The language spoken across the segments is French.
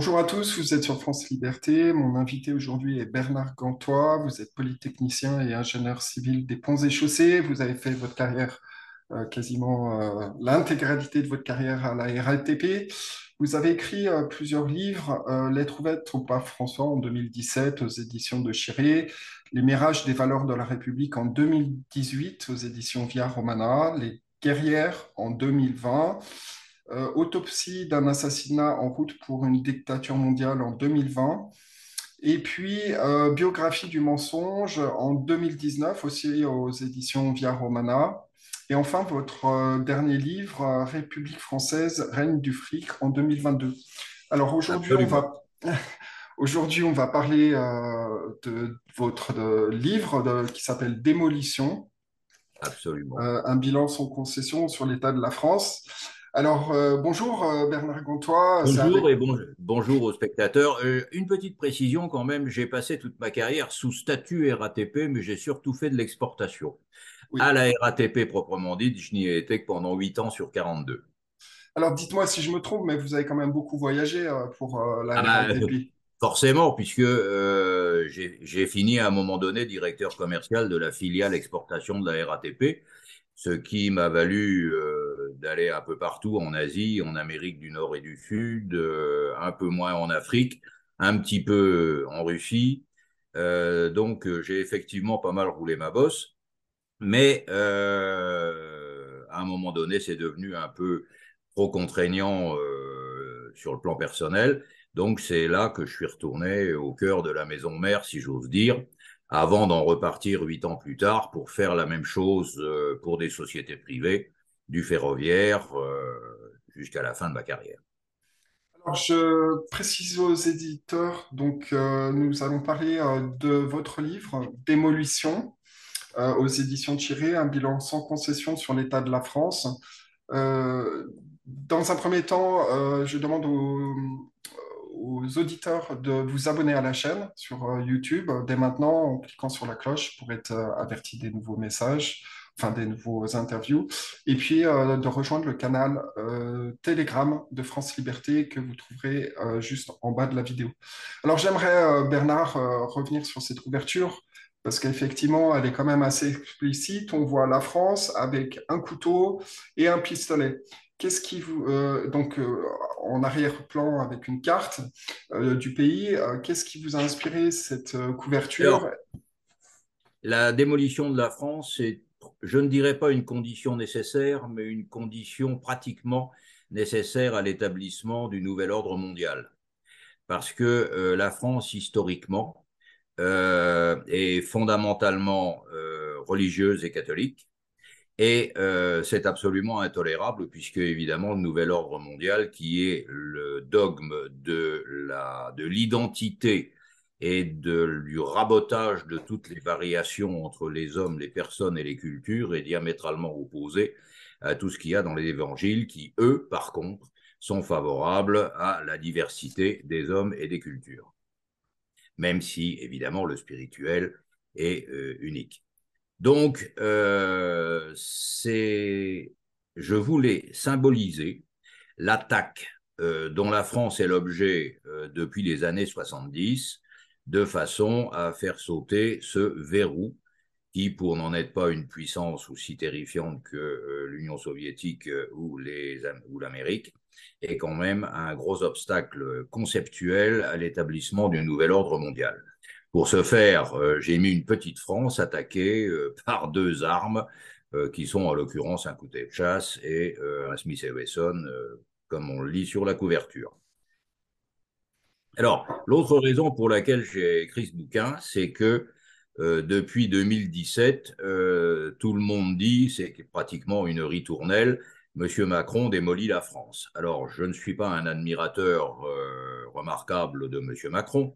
Bonjour à tous, vous êtes sur France Liberté. Mon invité aujourd'hui est Bernard Gantois. Vous êtes polytechnicien et ingénieur civil des ponts et chaussées. Vous avez fait votre carrière, euh, quasiment euh, l'intégralité de votre carrière à la RATP. Vous avez écrit euh, plusieurs livres, Lettres ouvertes au pape François en 2017 aux éditions de Chiré, Les mirages des valeurs de la République en 2018 aux éditions Via Romana, Les guerrières en 2020. Euh, autopsie d'un assassinat en route pour une dictature mondiale en 2020. Et puis, euh, Biographie du mensonge en 2019, aussi aux éditions Via Romana. Et enfin, votre euh, dernier livre, République française, règne du fric, en 2022. Alors aujourd'hui, on va, aujourd'hui, on va parler de votre livre qui s'appelle Démolition. Absolument. un bilan sans concession sur l'état de la France. Alors, euh, bonjour euh, Bernard Gantois. Bonjour et bonjour aux spectateurs. Euh, une petite précision quand même, j'ai passé toute ma carrière sous statut RATP, mais j'ai surtout fait de l'exportation. À la RATP proprement dite, je n'y ai été que pendant 8 ans sur 42. Alors, dites-moi si je me trompe, mais vous avez quand même beaucoup voyagé pour la ah bah, RATP. Forcément, puisque j'ai fini à un moment donné directeur commercial de la filiale exportation de la RATP ce qui m'a valu d'aller un peu partout en Asie, en Amérique du Nord et du Sud, euh, un peu moins en Afrique, un petit peu en Russie. Euh, donc j'ai effectivement pas mal roulé ma bosse, mais à un moment donné, c'est devenu un peu trop contraignant sur le plan personnel. Donc c'est là que je suis retourné au cœur de la maison mère, si j'ose dire, avant d'en repartir huit ans plus tard pour faire la même chose euh, pour des sociétés privées, du ferroviaire, euh, jusqu'à la fin de ma carrière. Alors, je précise aux éditeurs, donc euh, nous allons parler de votre livre Démolition aux éditions Tiré, un bilan sans concession sur l'état de la France. dans un premier temps, je demande aux, auditeurs de vous abonner à la chaîne sur euh, YouTube dès maintenant en cliquant sur la cloche pour être euh, averti des nouveaux messages, enfin des nouveaux interviews, et puis euh, de rejoindre le canal Telegram de France Liberté que vous trouverez juste en bas de la vidéo. Alors j'aimerais, Bernard, revenir sur cette ouverture parce qu'effectivement, elle est quand même assez explicite. On voit la France avec un couteau et un pistolet. Qu'est-ce qui vous donc en arrière-plan avec une carte euh, du pays. Euh, qu'est-ce qui vous a inspiré cette euh, couverture? La démolition de la France est, je ne dirais pas une condition nécessaire, mais une condition pratiquement nécessaire à l'établissement du nouvel ordre mondial. Parce que la France, historiquement, est fondamentalement religieuse et catholique. Et euh, c'est absolument intolérable puisque évidemment le nouvel ordre mondial, qui est le dogme de l'identité et du rabotage de toutes les variations entre les hommes, les personnes et les cultures, est diamétralement opposé à tout ce qu'il y a dans les évangiles, qui eux, par contre, sont favorables à la diversité des hommes et des cultures. Même si évidemment le spirituel est euh, unique. Donc, euh, c'est, je voulais symboliser l'attaque euh, dont la France est l'objet depuis les années 70, de façon à faire sauter ce verrou qui, pour n'en être pas une puissance aussi terrifiante que l'Union soviétique ou l'Amérique, est quand même un gros obstacle conceptuel à l'établissement d'un nouvel ordre mondial. Pour ce faire, euh, j'ai mis une petite France attaquée euh, par deux armes, euh, qui sont en l'occurrence un couteau de chasse et un Smith Wesson, comme on le lit sur la couverture. Alors, l'autre raison pour laquelle j'ai écrit ce bouquin, c'est que depuis 2017, tout le monde dit, c'est pratiquement une ritournelle, Monsieur Macron démolit la France. Alors, je ne suis pas un admirateur euh, remarquable de Monsieur Macron,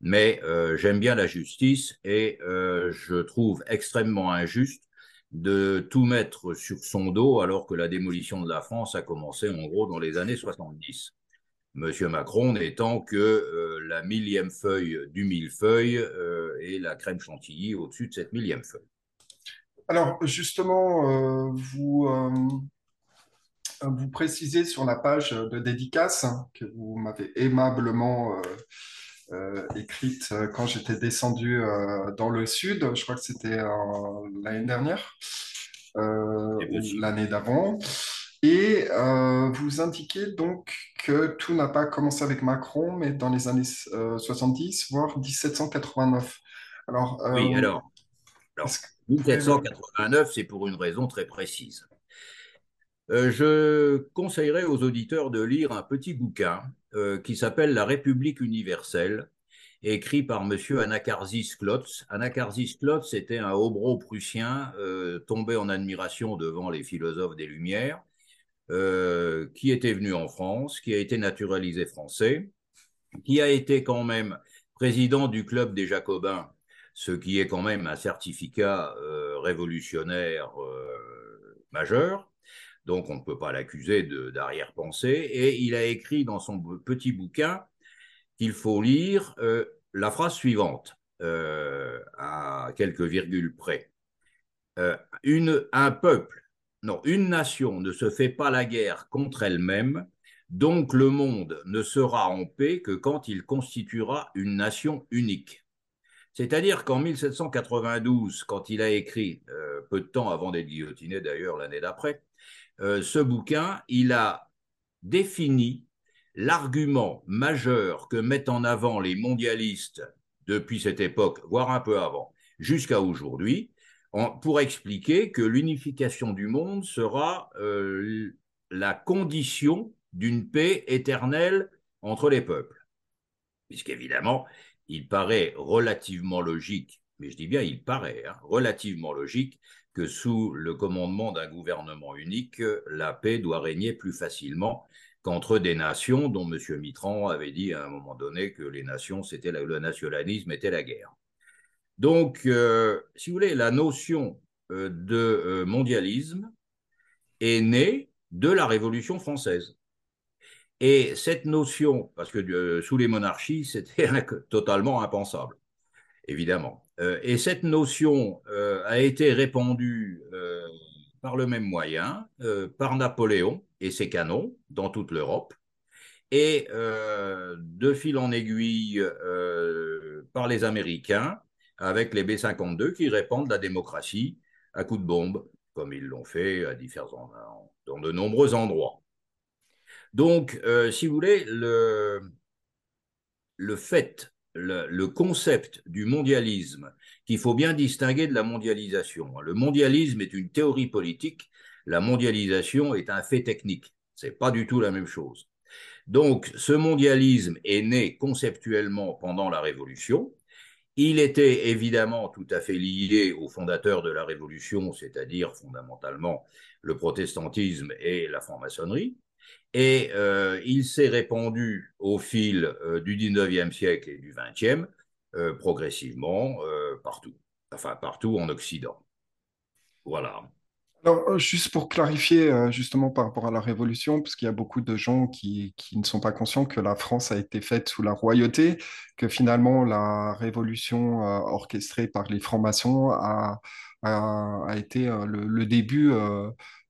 mais euh, j'aime bien la justice et euh, je trouve extrêmement injuste de tout mettre sur son dos alors que la démolition de la France a commencé en gros dans les années 70. Monsieur Macron n'étant que la millième feuille du millefeuille et la crème chantilly au-dessus de cette millième feuille. Alors justement, vous Vous précisez sur la page de dédicace hein, que vous m'avez aimablement euh, euh, écrite euh, quand j'étais descendu euh, dans le sud. Je crois que c'était euh, l'année dernière euh, l'année d'avant. Et euh, vous indiquez donc que tout n'a pas commencé avec Macron, mais dans les années euh, 70, voire 1789. Alors, Oui, euh, alors, alors que pouvez me... 1789, c'est pour une raison très précise. Euh, je conseillerais aux auditeurs de lire un petit bouquin qui s'appelle La République universelle, écrit par M. Anacharsis Klotz. Anacharsis Klotz était un hobro prussien tombé en admiration devant les philosophes des Lumières, euh, qui était venu en France, qui a été naturalisé français, qui a été quand même président du club des Jacobins, ce qui est quand même un certificat euh, révolutionnaire euh, majeur. Donc on ne peut pas l'accuser d'arrière-pensée. Et il a écrit dans son petit bouquin qu'il faut lire la phrase suivante, à quelques virgules près. Un peuple, non, une nation ne se fait pas la guerre contre elle-même, donc le monde ne sera en paix que quand il constituera une nation unique. C'est-à-dire qu'en 1792, quand il a écrit, euh, peu de temps avant d'être guillotiné d'ailleurs l'année d'après, euh, ce bouquin, il a défini l'argument majeur que mettent en avant les mondialistes depuis cette époque, voire un peu avant, jusqu'à aujourd'hui, pour expliquer que l'unification du monde sera euh, la condition d'une paix éternelle entre les peuples. Puisqu'évidemment, il paraît relativement logique, mais je dis bien il paraît, hein, relativement logique que sous le commandement d'un gouvernement unique, la paix doit régner plus facilement qu'entre des nations dont M. Mitterrand avait dit à un moment donné que les nations, c'était le nationalisme était la guerre. Donc, euh, si vous voulez, la notion euh, de euh, mondialisme est née de la Révolution française. Et cette notion, parce que sous les monarchies, c'était totalement impensable, évidemment. Et cette notion a été répandue par le même moyen, par Napoléon et ses canons dans toute l'Europe, et de fil en aiguille par les Américains avec les B-52 qui répandent la démocratie à coups de bombe, comme ils l'ont fait dans de nombreux endroits. Donc, euh, si vous voulez, le, fait, le, le, concept du mondialisme, qu'il faut bien distinguer de la mondialisation. Le mondialisme est une théorie politique, la mondialisation est un fait technique. C'est pas du tout la même chose. Donc, ce mondialisme est né conceptuellement pendant la Révolution. Il était évidemment tout à fait lié aux fondateurs de la Révolution, c'est-à-dire fondamentalement le protestantisme et la franc-maçonnerie. Et euh, il s'est répandu au fil euh, du 19e siècle et du 20e, euh, progressivement, partout. Enfin, partout en Occident. Voilà. Alors, juste pour clarifier, justement par rapport à la Révolution, parce qu'il y a beaucoup de gens qui, ne sont pas conscients que la France a été faite sous la royauté, que finalement la Révolution orchestrée par les francs-maçons a, été le, début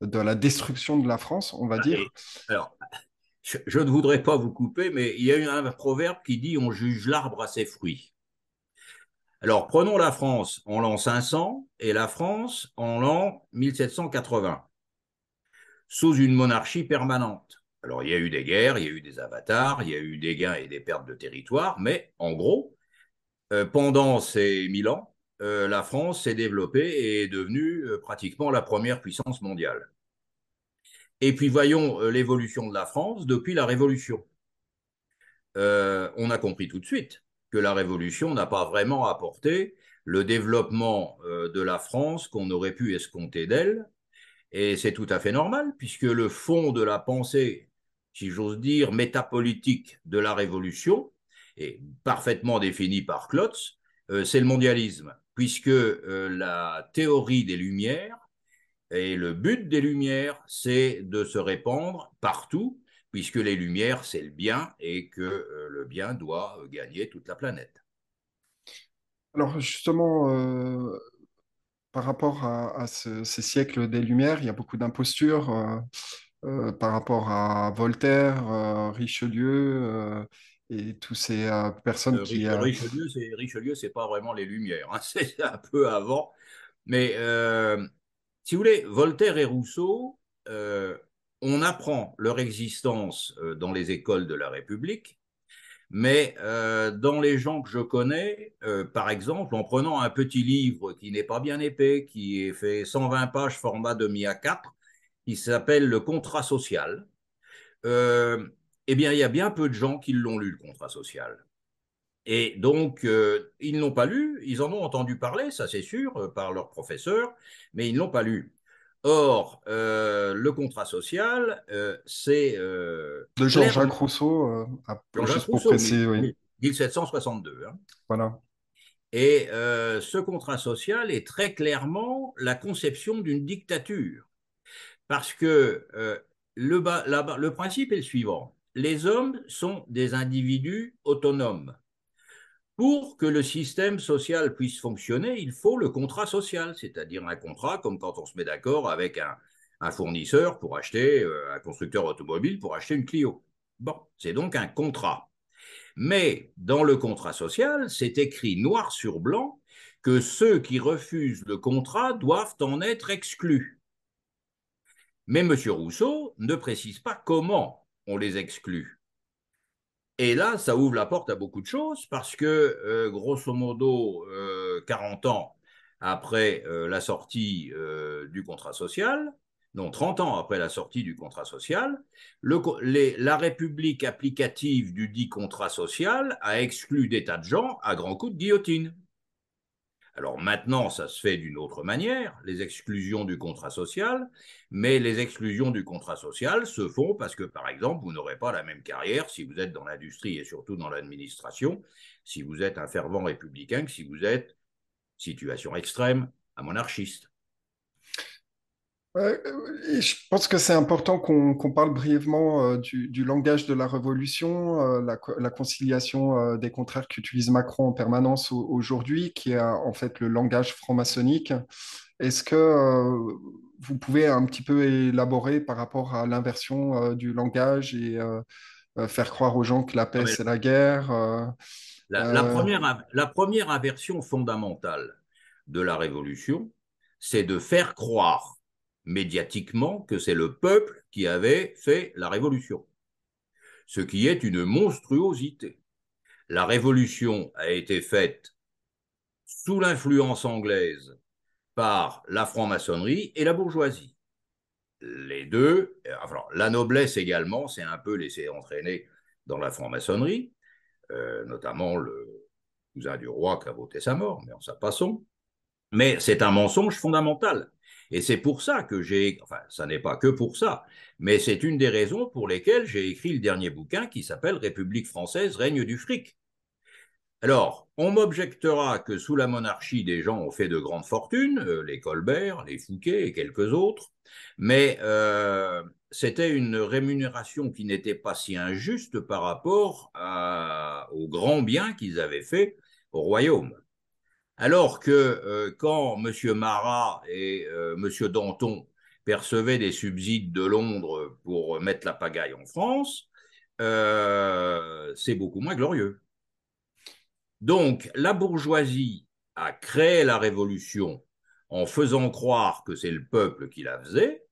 de la destruction de la France, on va dire. Alors, je, ne voudrais pas vous couper, mais il y a un proverbe qui dit on juge l'arbre à ses fruits. Alors, prenons la France en l'an 500 et la France en l'an 1780, sous une monarchie permanente. Alors, il y a eu des guerres, il y a eu des avatars, il y a eu des gains et des pertes de territoire, mais en gros, euh, pendant ces mille ans, euh, la France s'est développée et est devenue euh, pratiquement la première puissance mondiale. Et puis voyons l'évolution de la France depuis la Révolution. On a compris tout de suite que la Révolution n'a pas vraiment apporté le développement euh, de la France qu'on aurait pu escompter d'elle. Et c'est tout à fait normal, puisque le fond de la pensée, si j'ose dire, métapolitique de la Révolution, est parfaitement défini par Klotz, euh, c'est le mondialisme, puisque euh, la théorie des Lumières et le but des Lumières, c'est de se répandre partout, puisque les Lumières, c'est le bien et que euh, le bien doit gagner toute la planète. Alors justement, euh, par rapport à, à ce, ces siècles des Lumières, il y a beaucoup d'impostures. Euh, par rapport à Voltaire, Richelieu et tous ces personnes qui... Richelieu, c'est Richelieu, c'est pas vraiment les Lumières, hein, c'est un peu avant. Mais si vous voulez, Voltaire et Rousseau, on apprend leur existence dans les écoles de la République mais euh, dans les gens que je connais, euh, par exemple, en prenant un petit livre qui n'est pas bien épais, qui fait 120 pages format demi à 4, qui s'appelle Le contrat social, euh, eh bien, il y a bien peu de gens qui l'ont lu, le contrat social. Et donc, ils ne l'ont pas lu, ils en ont entendu parler, ça c'est sûr, par leurs professeurs, mais ils ne l'ont pas lu. Or, euh, le contrat social, euh, c'est... Euh, de Jean-Jacques Rousseau, Rousseau, préciser, oui. 1762. Hein. Voilà. Et ce contrat social est très clairement la conception d'une dictature. Parce que le, le principe est le suivant. Les hommes sont des individus autonomes. Pour que le système social puisse fonctionner, il faut le contrat social, c'est-à-dire un contrat comme quand on se met d'accord avec un, fournisseur pour acheter, euh, un constructeur automobile pour acheter une Clio. Bon, c'est donc un contrat. Mais dans le contrat social, c'est écrit noir sur blanc que ceux qui refusent le contrat doivent en être exclus. Mais M. Rousseau ne précise pas comment on les exclut. Et là, ça ouvre la porte à beaucoup de choses parce que, euh, grosso modo, 40 euh, ans après euh, la sortie du contrat social, non, 30 ans après la sortie du contrat social, la République applicative du dit contrat social a exclu des tas de gens à grands coups de guillotine. Alors maintenant, ça se fait d'une autre manière, les exclusions du contrat social, mais les exclusions du contrat social se font parce que, par exemple, vous n'aurez pas la même carrière si vous êtes dans l'industrie et surtout dans l'administration, si vous êtes un fervent républicain que si vous êtes, situation extrême, un monarchiste. Je pense que c'est important qu'on parle brièvement euh, du, langage de la révolution, euh, la, conciliation euh, des contraires qu'utilise Macron en permanence aujourd'hui, qui est en fait le langage franc-maçonnique. Est-ce que vous pouvez un petit peu élaborer par rapport à l'inversion du langage et faire croire aux gens que la paix, c'est la guerre la, première, la première inversion fondamentale de la révolution, c'est de faire croire médiatiquement que c'est le peuple qui avait fait la révolution, ce qui est une monstruosité. La révolution a été faite sous l'influence anglaise par la franc-maçonnerie et la bourgeoisie. Les deux, la noblesse également s'est un peu laissée entraîner dans la franc-maçonnerie, euh, notamment le cousin du roi qui a voté sa mort, mais en sa passons. Mais c'est un mensonge fondamental. Et c'est pour ça que j'ai, enfin, ça n'est pas que pour ça, mais c'est une des raisons pour lesquelles j'ai écrit le dernier bouquin qui s'appelle République française, règne du fric. Alors, on m'objectera que sous la monarchie, des gens ont fait de grandes fortunes, euh, les Colbert, les Fouquet et quelques autres, mais euh, c'était une rémunération qui n'était pas si injuste par rapport aux grands biens qu'ils avaient faits au royaume. Alors que euh, quand M. Marat et euh, M. Danton percevaient des subsides de Londres pour mettre la pagaille en France, euh, c'est beaucoup moins glorieux. Donc la bourgeoisie a créé la révolution en faisant croire que c'est le peuple qui la faisait,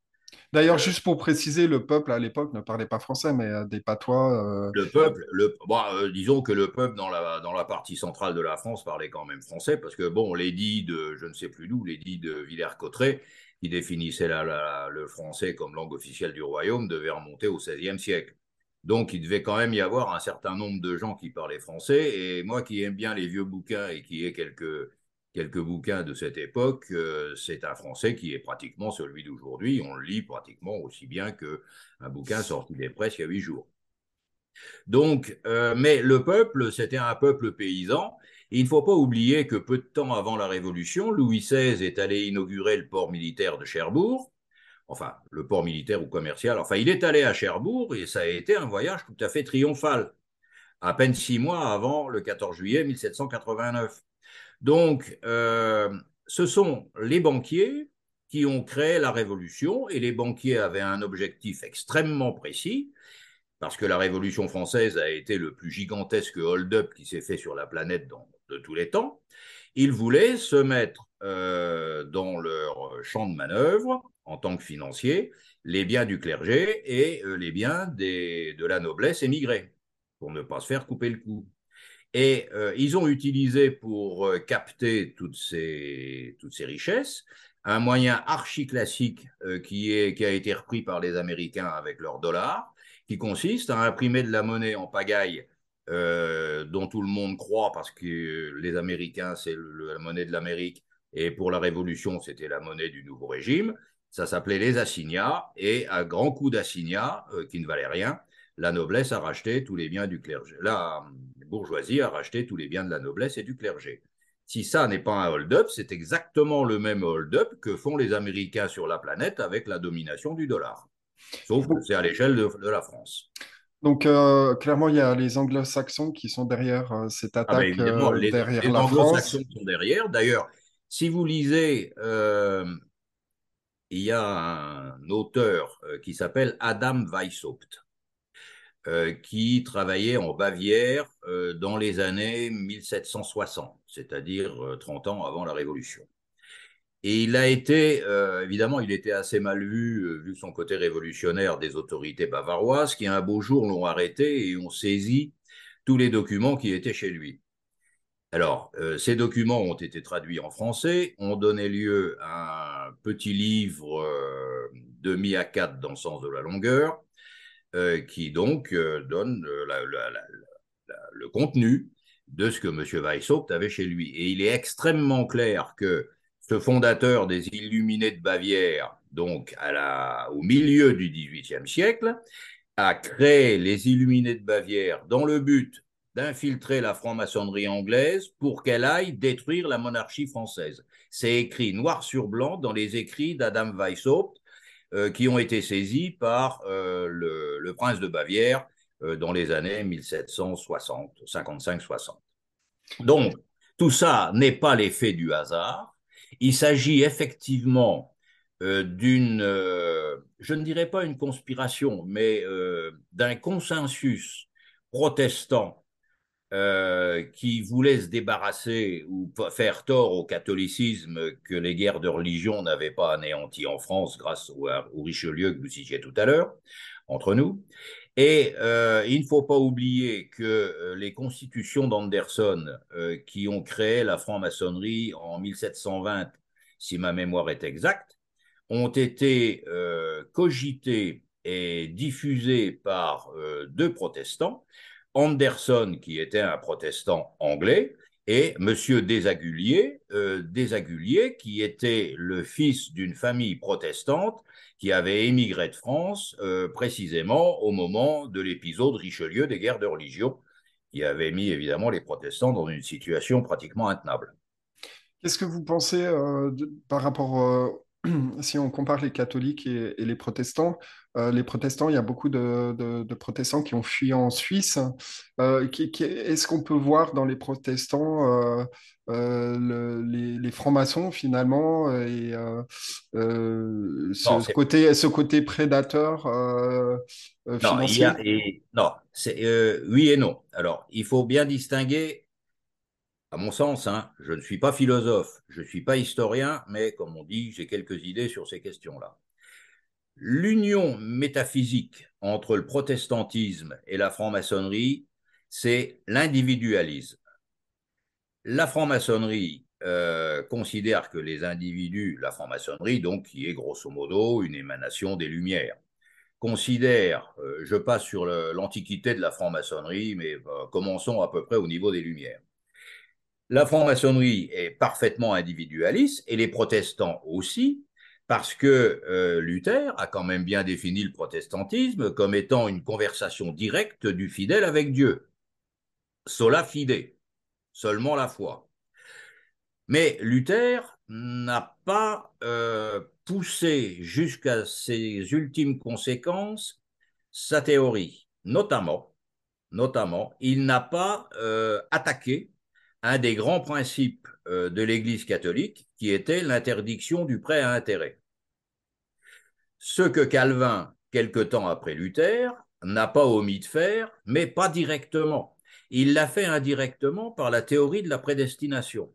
D'ailleurs, juste pour préciser, le peuple à l'époque ne parlait pas français, mais euh, des patois. Euh, le peuple, le, euh, disons que le peuple dans la, partie centrale de la France parlait quand même français, parce que bon, l'édit de, je ne sais plus d'où, l'édit de Villers-Cotterêts, qui définissait le français comme langue officielle du royaume, devait remonter au XVIe siècle. Donc, il devait quand même y avoir un certain nombre de gens qui parlaient français. Et moi qui aime bien les vieux bouquins et qui ai quelques quelques bouquins de cette époque, euh, c'est un français qui est pratiquement celui d'aujourd'hui. On le lit pratiquement aussi bien qu'un bouquin sorti des presses il y a huit jours. Donc, euh, mais le peuple, c'était un peuple paysan. il ne faut pas oublier que peu de temps avant la Révolution, Louis XVI est allé inaugurer le port militaire de Cherbourg. Enfin, le port militaire ou commercial. Enfin, il est allé à Cherbourg et ça a été un voyage tout à fait triomphal. À peine six mois avant le 14 juillet 1789. Donc, euh, ce sont les banquiers qui ont créé la révolution et les banquiers avaient un objectif extrêmement précis parce que la Révolution française a été le plus gigantesque hold-up qui s'est fait sur la planète de tous les temps, ils voulaient se mettre euh, dans leur champ de manœuvre en tant que financiers les biens du clergé et euh, les biens de la noblesse émigrée pour ne pas se faire couper le cou. Et euh, ils ont utilisé pour euh, capter toutes ces, toutes ces richesses un moyen archi classique euh, qui, qui a été repris par les Américains avec leur dollar, qui consiste à imprimer de la monnaie en pagaille dont tout le monde croit parce que les Américains, c'est la monnaie de l'Amérique, et pour la Révolution, c'était la monnaie du nouveau régime. Ça s'appelait les assignats, et à grands coups d'assignats, qui ne valaient rien, la noblesse a racheté tous les biens du clergé. Bourgeoisie a racheté tous les biens de la noblesse et du clergé. Si ça n'est pas un hold-up, c'est exactement le même hold-up que font les Américains sur la planète avec la domination du dollar. Sauf que c'est à l'échelle de, de, la France. Donc, euh, clairement, il y a les anglo-saxons qui sont derrière euh, cette attaque, ah ben euh, les, derrière les la France. Les anglo-saxons sont derrière. D'ailleurs, si vous lisez, euh, il y a un auteur qui s'appelle Adam Weishaupt, qui travaillait en Bavière dans les années 1760, c'est-à-dire 30 ans avant la Révolution. Et il a été, euh, évidemment, il était assez mal vu, euh, vu son côté révolutionnaire des autorités bavaroises, qui un beau jour l'ont arrêté et ont saisi tous les documents qui étaient chez lui. Alors, euh, ces documents ont été traduits en français, ont donné lieu à un petit livre euh, demi à quatre dans le sens de la longueur, euh, qui donc euh, donne la, le contenu de ce que M. Weishaupt avait chez lui. Et il est extrêmement clair que ce fondateur des Illuminés de Bavière, donc au milieu du XVIIIe siècle, a créé les Illuminés de Bavière dans le but d'infiltrer la franc-maçonnerie anglaise pour qu'elle aille détruire la monarchie française. C'est écrit noir sur blanc dans les écrits d'Adam Weishaupt euh, qui ont été saisis par euh, le, prince de Bavière euh, dans les années 1760, 55-60. Donc, tout ça n'est pas l'effet du hasard, il s'agit effectivement euh, d'une, euh, je ne dirais pas une conspiration, mais euh, d'un consensus protestant euh, qui voulait se débarrasser ou faire tort au catholicisme que les guerres de religion n'avaient pas anéanti en France grâce au, au Richelieu que vous citiez tout à l'heure, entre nous. Et euh, il ne faut pas oublier que euh, les constitutions d'Anderson qui ont créé la franc-maçonnerie en 1720, si ma mémoire est exacte, ont été cogitées et diffusées par deux protestants, Anderson qui était un protestant anglais et Desaguliers, euh, Desaguliers qui était le fils d'une famille protestante qui avait émigré de France euh, précisément au moment de l'épisode Richelieu des guerres de religion, qui avait mis évidemment les protestants dans une situation pratiquement intenable. Qu'est-ce que vous pensez euh, par rapport, si on compare les catholiques et les protestants, euh, les protestants, il y a beaucoup de, de, de protestants qui ont fui en Suisse. Euh, Est-ce qu'on peut voir dans les protestants euh, le, les, les francs-maçons finalement et ce, non, côté, ce côté prédateur et, non, oui et non. Alors, il faut bien distinguer à mon sens, hein, je ne suis pas philosophe, je ne suis pas historien, mais comme on dit, j'ai quelques idées sur ces questions-là. L'union métaphysique entre le protestantisme et la franc-maçonnerie, c'est l'individualisme. La franc-maçonnerie euh, considère que les individus, la franc-maçonnerie, donc qui est grosso modo une émanation des Lumières, considère, euh, je passe sur l'antiquité de la franc-maçonnerie, mais euh, commençons à peu près au niveau des Lumières. La franc-maçonnerie est parfaitement individualiste et les protestants aussi, parce que euh, Luther a quand même bien défini le protestantisme comme étant une conversation directe du fidèle avec Dieu. Sola fide, seulement la foi. Mais Luther n'a pas euh, poussé jusqu'à ses ultimes conséquences sa théorie. Notamment, notamment, il n'a pas euh, attaqué un des grands principes de l'Église catholique, qui était l'interdiction du prêt à intérêt. Ce que Calvin, quelque temps après Luther, n'a pas omis de faire, mais pas directement. Il l'a fait indirectement par la théorie de la prédestination.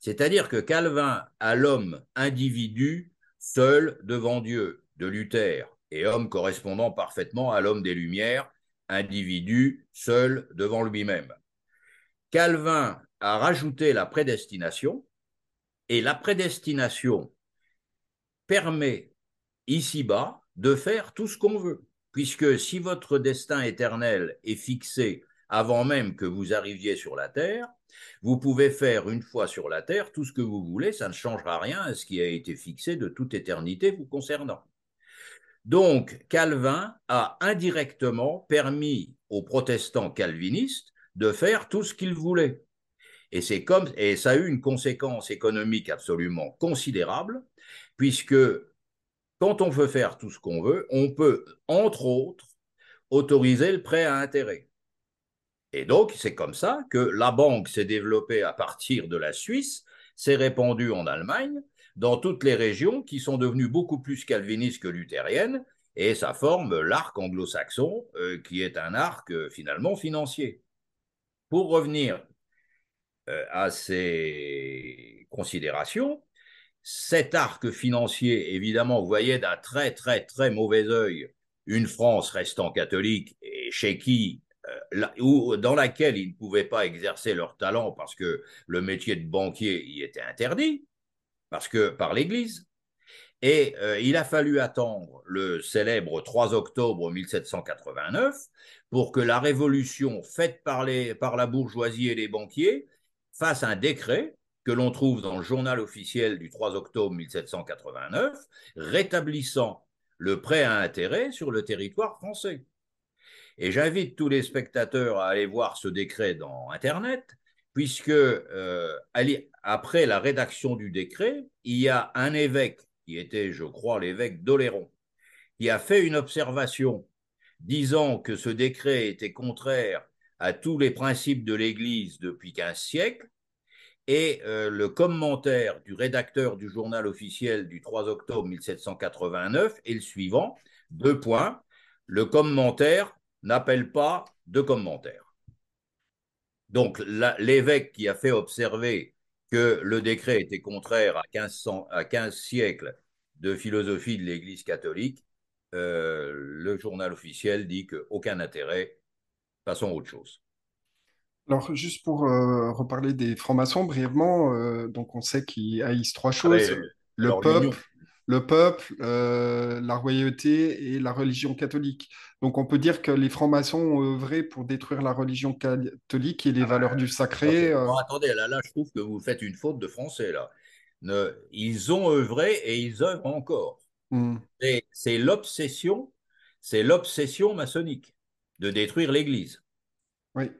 C'est-à-dire que Calvin a l'homme individu seul devant Dieu, de Luther, et homme correspondant parfaitement à l'homme des Lumières, individu seul devant lui-même. Calvin a rajouté la prédestination, et la prédestination permet ici-bas de faire tout ce qu'on veut, puisque si votre destin éternel est fixé avant même que vous arriviez sur la terre, vous pouvez faire une fois sur la terre tout ce que vous voulez, ça ne changera rien à ce qui a été fixé de toute éternité vous concernant. Donc, Calvin a indirectement permis aux protestants calvinistes de faire tout ce qu'ils voulaient. Et c'est comme, et ça a eu une conséquence économique absolument considérable, puisque quand on veut faire tout ce qu'on veut, on peut, entre autres, autoriser le prêt à intérêt. Et donc, c'est comme ça que la banque s'est développée à partir de la Suisse, s'est répandue en Allemagne, dans toutes les régions qui sont devenues beaucoup plus calvinistes que luthériennes, et ça forme l'arc anglo-saxon, euh, qui est un arc euh, finalement financier. Pour revenir euh, à ces considérations, cet arc financier, évidemment, voyez d'un très très très mauvais œil une France restant catholique et chez qui ou dans laquelle ils ne pouvaient pas exercer leur talent parce que le métier de banquier y était interdit, parce que par l'Église. Et euh, il a fallu attendre le célèbre 3 octobre 1789 pour que la révolution faite par, les, par la bourgeoisie et les banquiers fasse un décret que l'on trouve dans le journal officiel du 3 octobre 1789, rétablissant le prêt à intérêt sur le territoire français. Et j'invite tous les spectateurs à aller voir ce décret dans Internet, puisque euh, après la rédaction du décret, il y a un évêque, qui était, je crois, l'évêque d'Oléron, qui a fait une observation disant que ce décret était contraire à tous les principes de l'Église depuis 15 siècles, et euh, le commentaire du rédacteur du journal officiel du 3 octobre 1789 est le suivant, deux points, le commentaire n'appelle pas de commentaires. Donc l'évêque qui a fait observer que le décret était contraire à 15, à 15 siècles de philosophie de l'Église catholique, euh, le journal officiel dit qu'aucun intérêt, passons à autre chose. Alors, juste pour euh, reparler des francs-maçons brièvement, euh, donc on sait qu'ils haïssent trois ah choses. le peuple, le peuple, euh, la royauté et la religion catholique. Donc on peut dire que les francs-maçons ont œuvré pour détruire la religion catholique et les ah, valeurs du sacré. Euh. attendez, là, là, je trouve que vous faites une faute de français. là. ils ont œuvré et ils œuvrent encore. Hmm. C'est l'obsession, c'est l'obsession maçonnique de détruire l'Église. Oui.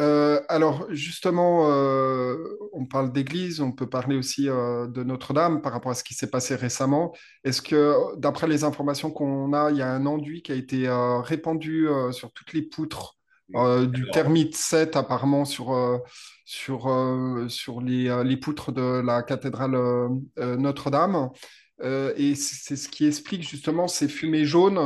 Euh, alors justement, euh, on parle d'église, on peut parler aussi euh, de Notre-Dame par rapport à ce qui s'est passé récemment. Est-ce que, d'après les informations qu'on a, il y a un enduit qui a été répandu sur toutes les poutres du thermite 7 apparemment sur, sur, sur les, les, poutres de la cathédrale Notre-Dame? Et c'est ce qui explique justement ces fumées jaunes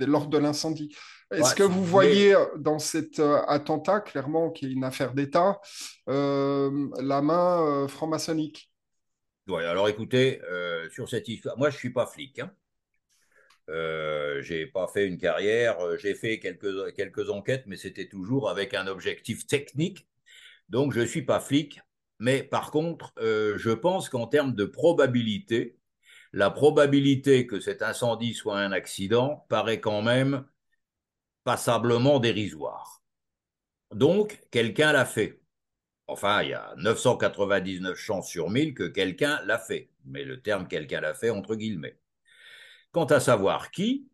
lors de l'incendie. Est-ce que vous voyez dans cet euh, attentat, clairement, qui est une affaire d'État, euh, la main euh, franc-maçonnique? Oui, alors écoutez, sur cette histoire, moi je ne suis pas flic. Hein. je n'ai pas fait une carrière, j'ai fait quelques, quelques enquêtes, mais c'était toujours avec un objectif technique. Donc je ne suis pas flic, mais par contre, je pense qu'en termes de probabilité, la probabilité que cet incendie soit un accident paraît quand même passablement dérisoire. Donc, quelqu'un l'a fait. Enfin, il y a 999 chances sur 1000 que quelqu'un l'a fait. Mais le terme quelqu'un l'a fait entre guillemets. Quant à savoir qui,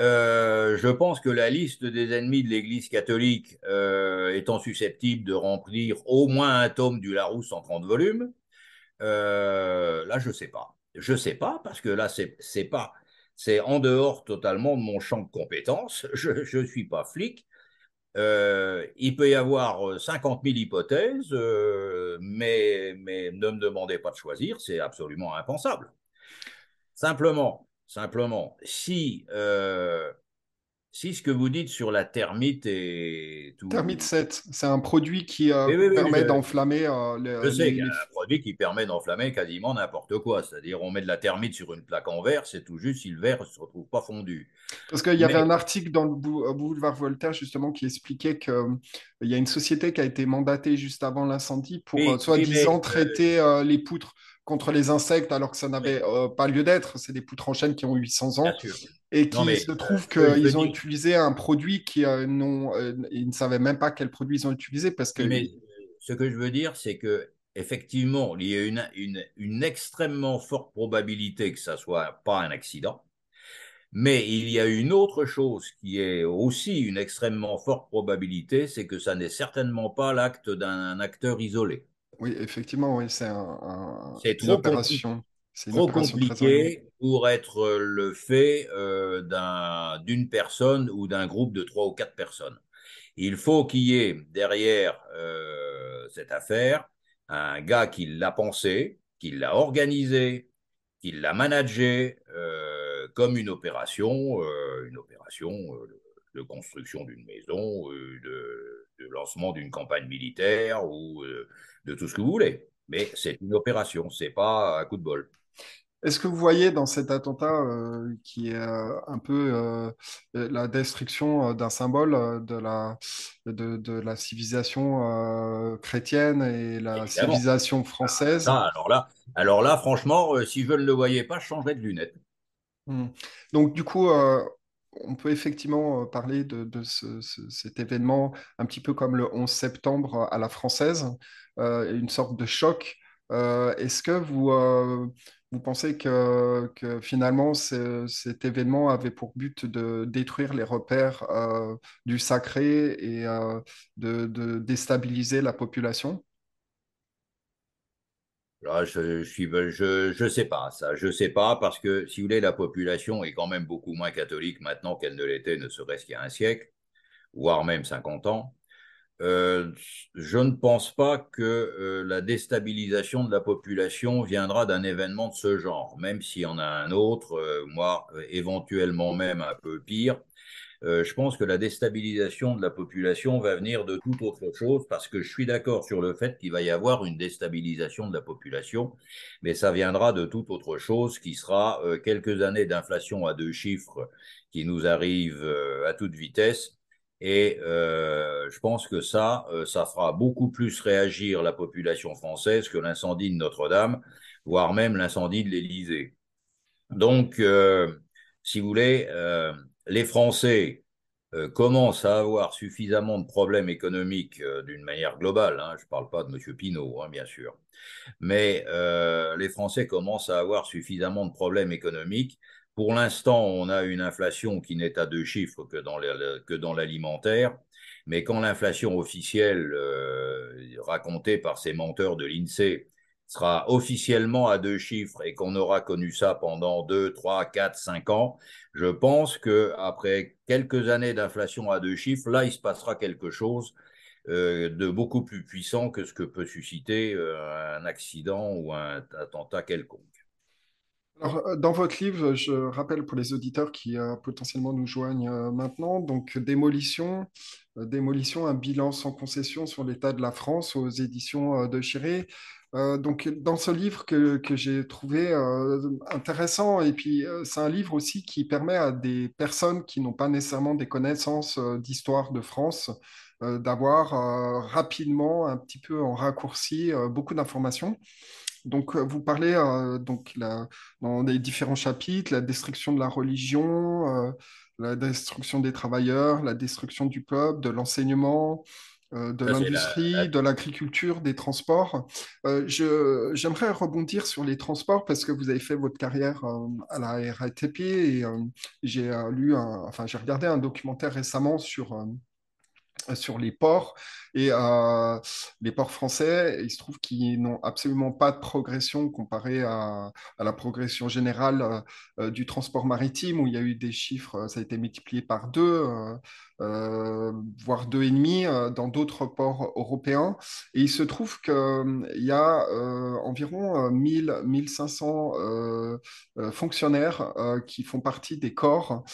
euh, je pense que la liste des ennemis de l'Église catholique euh, étant susceptible de remplir au moins un tome du Larousse en 30 volumes, euh, là, je ne sais pas. Je ne sais pas, parce que là, c'est pas c'est en dehors totalement de mon champ de compétences. Je ne suis pas flic. Euh, il peut y avoir 50 000 hypothèses, euh, mais, mais ne me demandez pas de choisir, c'est absolument impensable. Simplement, simplement, si euh, si ce que vous dites sur la thermite est tout. Thermite 7, c'est un produit qui euh, oui, oui, permet d'enflammer euh, les. Je sais un produit qui permet d'enflammer quasiment n'importe quoi. C'est-à-dire, on met de la thermite sur une plaque en verre, c'est tout juste si le verre ne se retrouve pas fondu. Parce qu'il y avait un article dans le boulevard Voltaire, justement, qui expliquait qu'il euh, y a une société qui a été mandatée juste avant l'incendie pour, soi-disant, traiter les poutres contre les insectes alors que ça n'avait pas lieu d'être. C'est des poutres en chaîne qui ont 800 ans et qui se trouve euh, qu'ils ont utilisé un produit qui euh, euh, ils ne savaient même pas quel produit ils ont utilisé parce que. Mais ce que je veux dire, c'est que effectivement, il y a une, une, une, extrêmement forte probabilité que ça soit pas un accident. Mais il y a une autre chose qui est aussi une extrêmement forte probabilité, c'est que ça n'est certainement pas l'acte d'un acteur isolé. Oui, effectivement, oui, c'est un, c'est trop opération. C'est trop compliqué pour être le fait euh, d'une personne ou d'un groupe de trois ou quatre personnes. Il faut qu'il y ait derrière euh, cette affaire un gars qui l'a pensé, qui l'a organisé, qui l'a managé euh, comme une opération, une opération de construction d'une maison, de, de, lancement d'une campagne militaire ou de tout ce que vous voulez. Mais c'est une opération, c'est pas un coup de bol. Est-ce que vous voyez dans cet attentat euh, qui est euh, un peu euh, la destruction d'un symbole de la, de, la civilisation chrétienne et la civilisation française? Alors, là, alors là, franchement, si je ne le voyais pas, je changerais de lunettes. Hmm. Donc du coup, on peut effectivement parler de, cet événement un petit peu comme le 11 septembre à la française, une sorte de choc. Est-ce que vous pensez que, finalement cet événement avait pour but de détruire les repères euh, du sacré et euh, de, déstabiliser la population? Là, je je, sais pas ça, je sais pas parce que si vous voulez, la population est quand même beaucoup moins catholique maintenant qu'elle ne l'était, ne serait-ce qu'il y a un siècle, voire même 50 ans. Euh, je ne pense pas que euh, la déstabilisation de la population viendra d'un événement de ce genre, même s'il y en a un autre, euh, moi éventuellement même un peu pire. Je pense que la déstabilisation de la population va venir de toute autre chose, parce que je suis d'accord sur le fait qu'il va y avoir une déstabilisation de la population, mais ça viendra de toute autre chose, qui sera quelques années d'inflation à deux chiffres qui nous arrivent à toute vitesse et euh, je pense que ça, euh, ça fera beaucoup plus réagir la population française que l'incendie de Notre-Dame, voire même l'incendie de l'Élysée. Donc, euh, si vous voulez, les Français commencent à avoir suffisamment de problèmes économiques d'une manière globale. Hein, je ne parle pas de M. Pinault, hein, bien sûr. Mais les Français commencent à avoir suffisamment de problèmes économiques pour l'instant, on a une inflation qui n'est à deux chiffres que dans l'alimentaire, mais quand l'inflation officielle euh, racontée par ces menteurs de l'INSEE sera officiellement à deux chiffres et qu'on aura connu ça pendant deux, trois, quatre, cinq ans, je pense que après quelques années d'inflation à deux chiffres, là, il se passera quelque chose euh, de beaucoup plus puissant que ce que peut susciter euh, un accident ou un attentat quelconque. Euh, dans votre livre, je rappelle pour les auditeurs qui potentiellement nous joignent maintenant, donc Démolition, Démolition, un bilan sans concession sur l'état de la France aux éditions de Chiré. Donc, dans ce livre que, que j'ai trouvé intéressant, et puis c'est un livre aussi qui permet à des personnes qui n'ont pas nécessairement des connaissances d'histoire de France d'avoir rapidement, un petit peu en raccourci, beaucoup d'informations. Donc, euh, vous parlez euh, donc dans les différents chapitres, la destruction de la religion, euh, la destruction des travailleurs, la destruction du peuple, de l'enseignement, de l'industrie, de l'agriculture, des transports. J'aimerais rebondir sur les transports parce que vous avez fait votre carrière à la RATP et j'ai lu, enfin j'ai regardé un documentaire récemment sur sur les ports. Et euh, les ports français, il se trouve qu'ils n'ont absolument pas de progression comparé à, la progression générale euh, euh, du transport maritime, où il y a eu des chiffres, ça a été multiplié par deux, euh, voire deux et demi dans d'autres ports européens. Et il se trouve qu'il y a environ 1000, 1500 fonctionnaires qui font partie des corps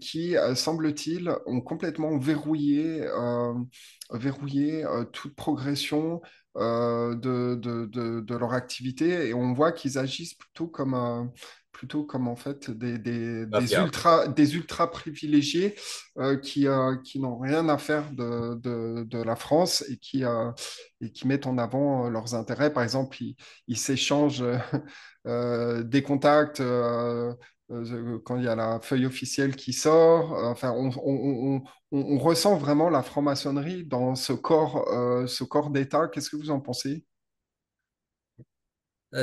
qui, semble-t-il, ont complètement verrouillé verrouiller euh, toute progression euh, de, de, de, de, leur activité et on voit qu'ils agissent plutôt comme, euh, plutôt comme en fait des, des, des ultra, des ultra privilégiés qui, qui n'ont rien à faire de, de, la France et qui, et qui mettent en avant leurs intérêts. Par exemple, ils, s'échangent des contacts euh, quand il y a la feuille officielle qui sort. Euh, enfin, on, ressent vraiment la franc-maçonnerie dans ce corps, euh, corps d'État. Qu'est-ce que vous en pensez?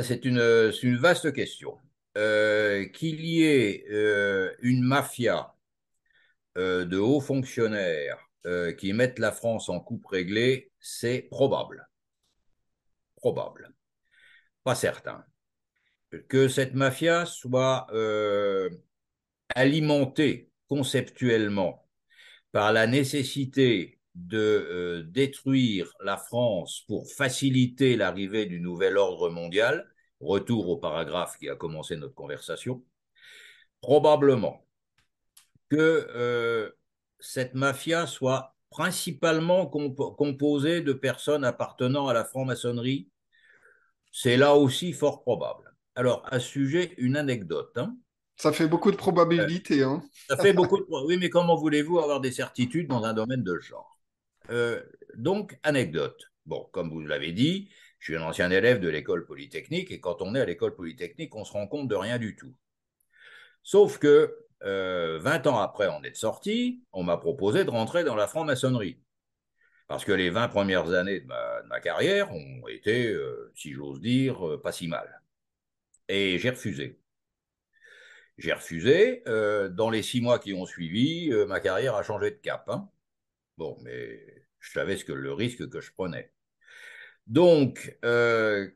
C'est une, vaste question. Euh, Qu'il y ait euh, une mafia euh, de hauts fonctionnaires qui mettent la France en coupe réglée, c'est probable. Probable. Pas certain que cette mafia soit euh, alimentée conceptuellement par la nécessité de euh, détruire la France pour faciliter l'arrivée du nouvel ordre mondial, retour au paragraphe qui a commencé notre conversation, probablement que euh, cette mafia soit principalement comp composée de personnes appartenant à la franc-maçonnerie, c'est là aussi fort probable. Alors, à ce sujet, une anecdote. Hein. Ça fait beaucoup de probabilités. Hein. Ça fait beaucoup de Oui, mais comment voulez-vous avoir des certitudes dans un domaine de genre? Euh, Donc, anecdote. Bon, comme vous l'avez dit, je suis un ancien élève de l'école polytechnique et quand on est à l'école polytechnique, on se rend compte de rien du tout. Sauf que euh, 20 ans après en être sorti, on m'a proposé de rentrer dans la franc-maçonnerie. Parce que les 20 premières années de ma, de ma carrière ont été, euh, si j'ose dire, euh, pas si mal. Et j'ai refusé. J'ai refusé. Euh, dans les six mois qui ont suivi, euh, ma carrière a changé de cap. Hein. Bon, mais je savais ce que le risque que je prenais. Donc, euh,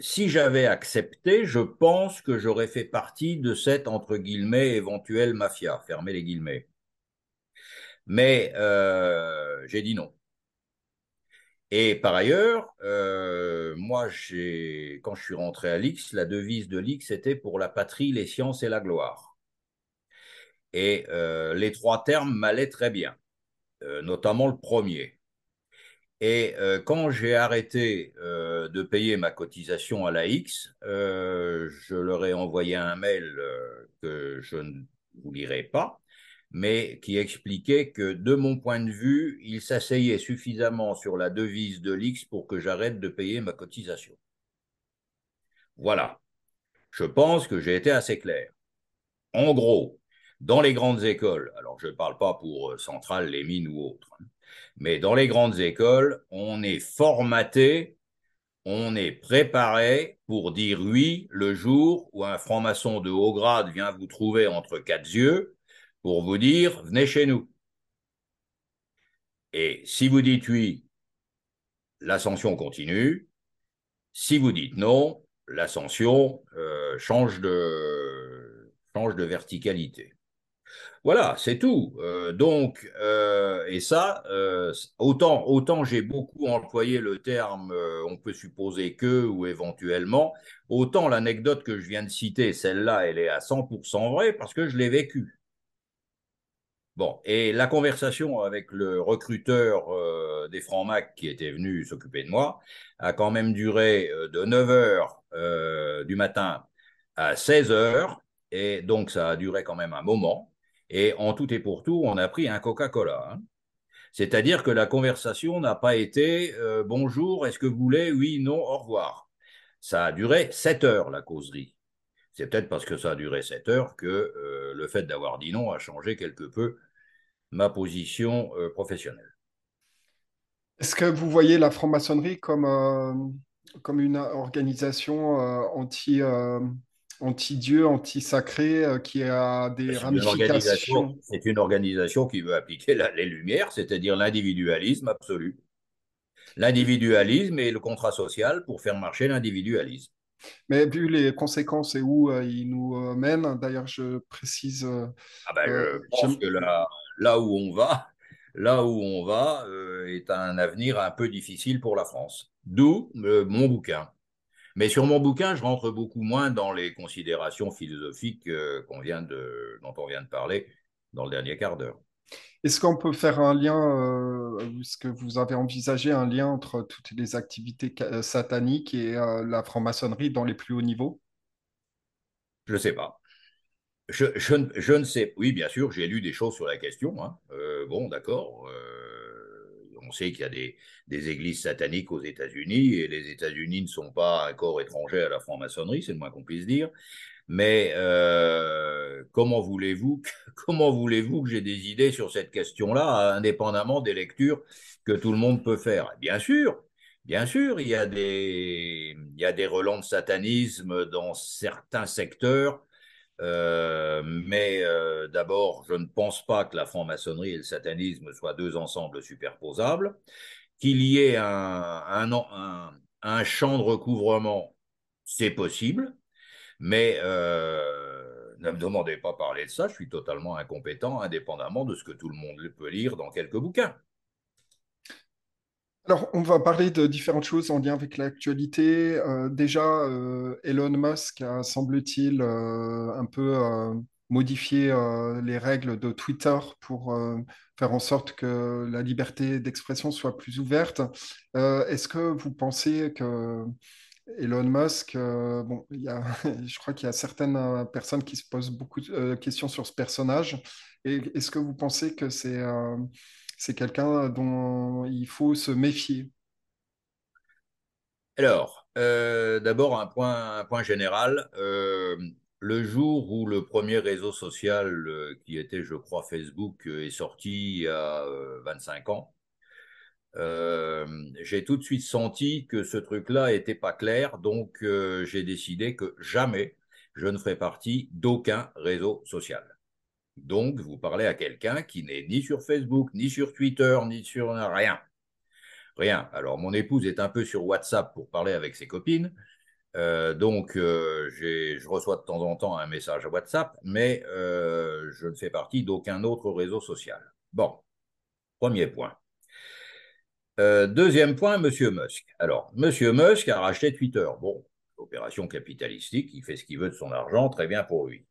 si j'avais accepté, je pense que j'aurais fait partie de cette, entre guillemets, éventuelle mafia, fermez les guillemets. Mais j'ai dit non. Et par ailleurs, euh, moi, quand je suis rentré à l'X, la devise de l'X était pour la patrie, les sciences et la gloire. Et euh, les trois termes m'allaient très bien, euh, notamment le premier. Et quand j'ai arrêté de payer ma cotisation à la X, je leur ai envoyé un mail que je ne vous lirai pas, mais qui expliquait que, de mon point de vue, il s'asseyait suffisamment sur la devise de l'X pour que j'arrête de payer ma cotisation. Voilà. Je pense que j'ai été assez clair. En gros, dans les grandes écoles, alors je ne parle pas pour euh, Centrale, les mines ou autres, hein, mais dans les grandes écoles, on est formaté, on est préparé pour dire oui le jour où un franc-maçon de haut grade vient vous trouver entre quatre yeux pour vous dire venez chez nous. Et si vous dites oui, l'ascension continue. Si vous dites non, l'ascension euh, change, de, verticalité. Voilà, c'est tout. Euh, donc, euh, et ça, autant, autant j'ai beaucoup employé le terme on peut supposer que ou éventuellement, autant l'anecdote que je viens de citer, celle-là, elle est à 100% vraie parce que je l'ai vécue. Bon, et la conversation avec le recruteur euh, des Francs-Mac qui était venu s'occuper de moi a quand même duré euh, de 9 heures euh, du matin à 16 heures, et donc ça a duré quand même un moment. Et en tout et pour tout, on a pris un Coca-Cola. Hein. C'est-à-dire que la conversation n'a pas été euh, bonjour, est-ce que vous voulez? Oui, non, au revoir. Ça a duré 7 heures, la causerie. C'est peut-être parce que ça a duré 7 heures que euh, le fait d'avoir dit non a changé quelque peu ma position euh, professionnelle. Est-ce que vous voyez la franc-maçonnerie comme, euh, comme une organisation euh, anti, anti-dieu, anti-sacré, qui a des C'est une organisation, ramifications. c'est une organisation qui veut appliquer la- les Lumières, c'est-à-dire l'individualisme absolu. L'individualisme et le contrat social pour faire marcher l'individualisme. Mais vu les conséquences et où euh, il nous euh, mène, d'ailleurs, je précise, euh, Ah ben, euh, je pense que là, là où on va, là où on va euh, est un avenir un peu difficile pour la France. D'où mon bouquin. Mais sur mon bouquin, je rentre beaucoup moins dans les considérations philosophiques qu'on vient de, dont on vient de parler dans le dernier quart d'heure. Est-ce qu'on peut faire un lien, euh, est-ce que vous avez envisagé un lien entre toutes les activités euh, sataniques et euh, la franc-maçonnerie dans les plus hauts niveaux? Je ne sais pas. Je, ne- sais. Oui, bien sûr, j'ai lu des choses sur la question. hein. Bon, d'accord. On sait qu'il y a des, églises sataniques aux États-Unis et les États-Unis ne sont pas un corps étranger à la franc-maçonnerie, c'est le moins qu'on puisse dire. Mais euh, comment voulez-vous comment voulez-vous que j'ai des idées sur cette question-là, indépendamment des lectures que tout le monde peut faire? Bien sûr, bien sûr, il y a des, il y a des relents de satanisme dans certains secteurs. Euh, mais euh, d'abord, je ne pense pas que la franc-maçonnerie et le satanisme soient deux ensembles superposables. Qu'il y ait un, un, un champ de recouvrement, c'est possible. Mais euh, ne me demandez pas parler de ça, je suis totalement incompétent, indépendamment de ce que tout le monde peut lire dans quelques bouquins. Alors, on va parler de différentes choses en lien avec l'actualité. Euh, déjà, euh, Elon Musk a, semble-t-il, un peu modifié les règles de Twitter pour faire en sorte que la liberté d'expression soit plus ouverte. Est-ce que vous pensez que Elon Musk, euh, bon, y a, je crois qu'il y a certaines euh, personnes qui se posent beaucoup de euh, questions sur ce personnage. Est-ce que vous pensez que c'est euh, quelqu'un dont il faut se méfier? Alors, d'abord un point, un point général. Le jour où le premier réseau social qui était, je crois, Facebook est sorti il y a euh, 25 ans, euh, j'ai tout de suite senti que ce truc-là était pas clair, donc euh, j'ai décidé que jamais je ne ferai partie d'aucun réseau social. Donc, vous parlez à quelqu'un qui n'est ni sur Facebook, ni sur Twitter, ni sur rien. Rien. Alors, mon épouse est un peu sur WhatsApp pour parler avec ses copines. Euh, donc, euh, je reçois de temps en temps un message à WhatsApp, mais euh, je ne fais partie d'aucun autre réseau social. Bon, premier point. Euh, deuxième point, Monsieur Musk. Alors, Monsieur Musk a racheté Twitter. Bon, opération capitalistique, il fait ce qu'il veut de son argent, très bien pour lui.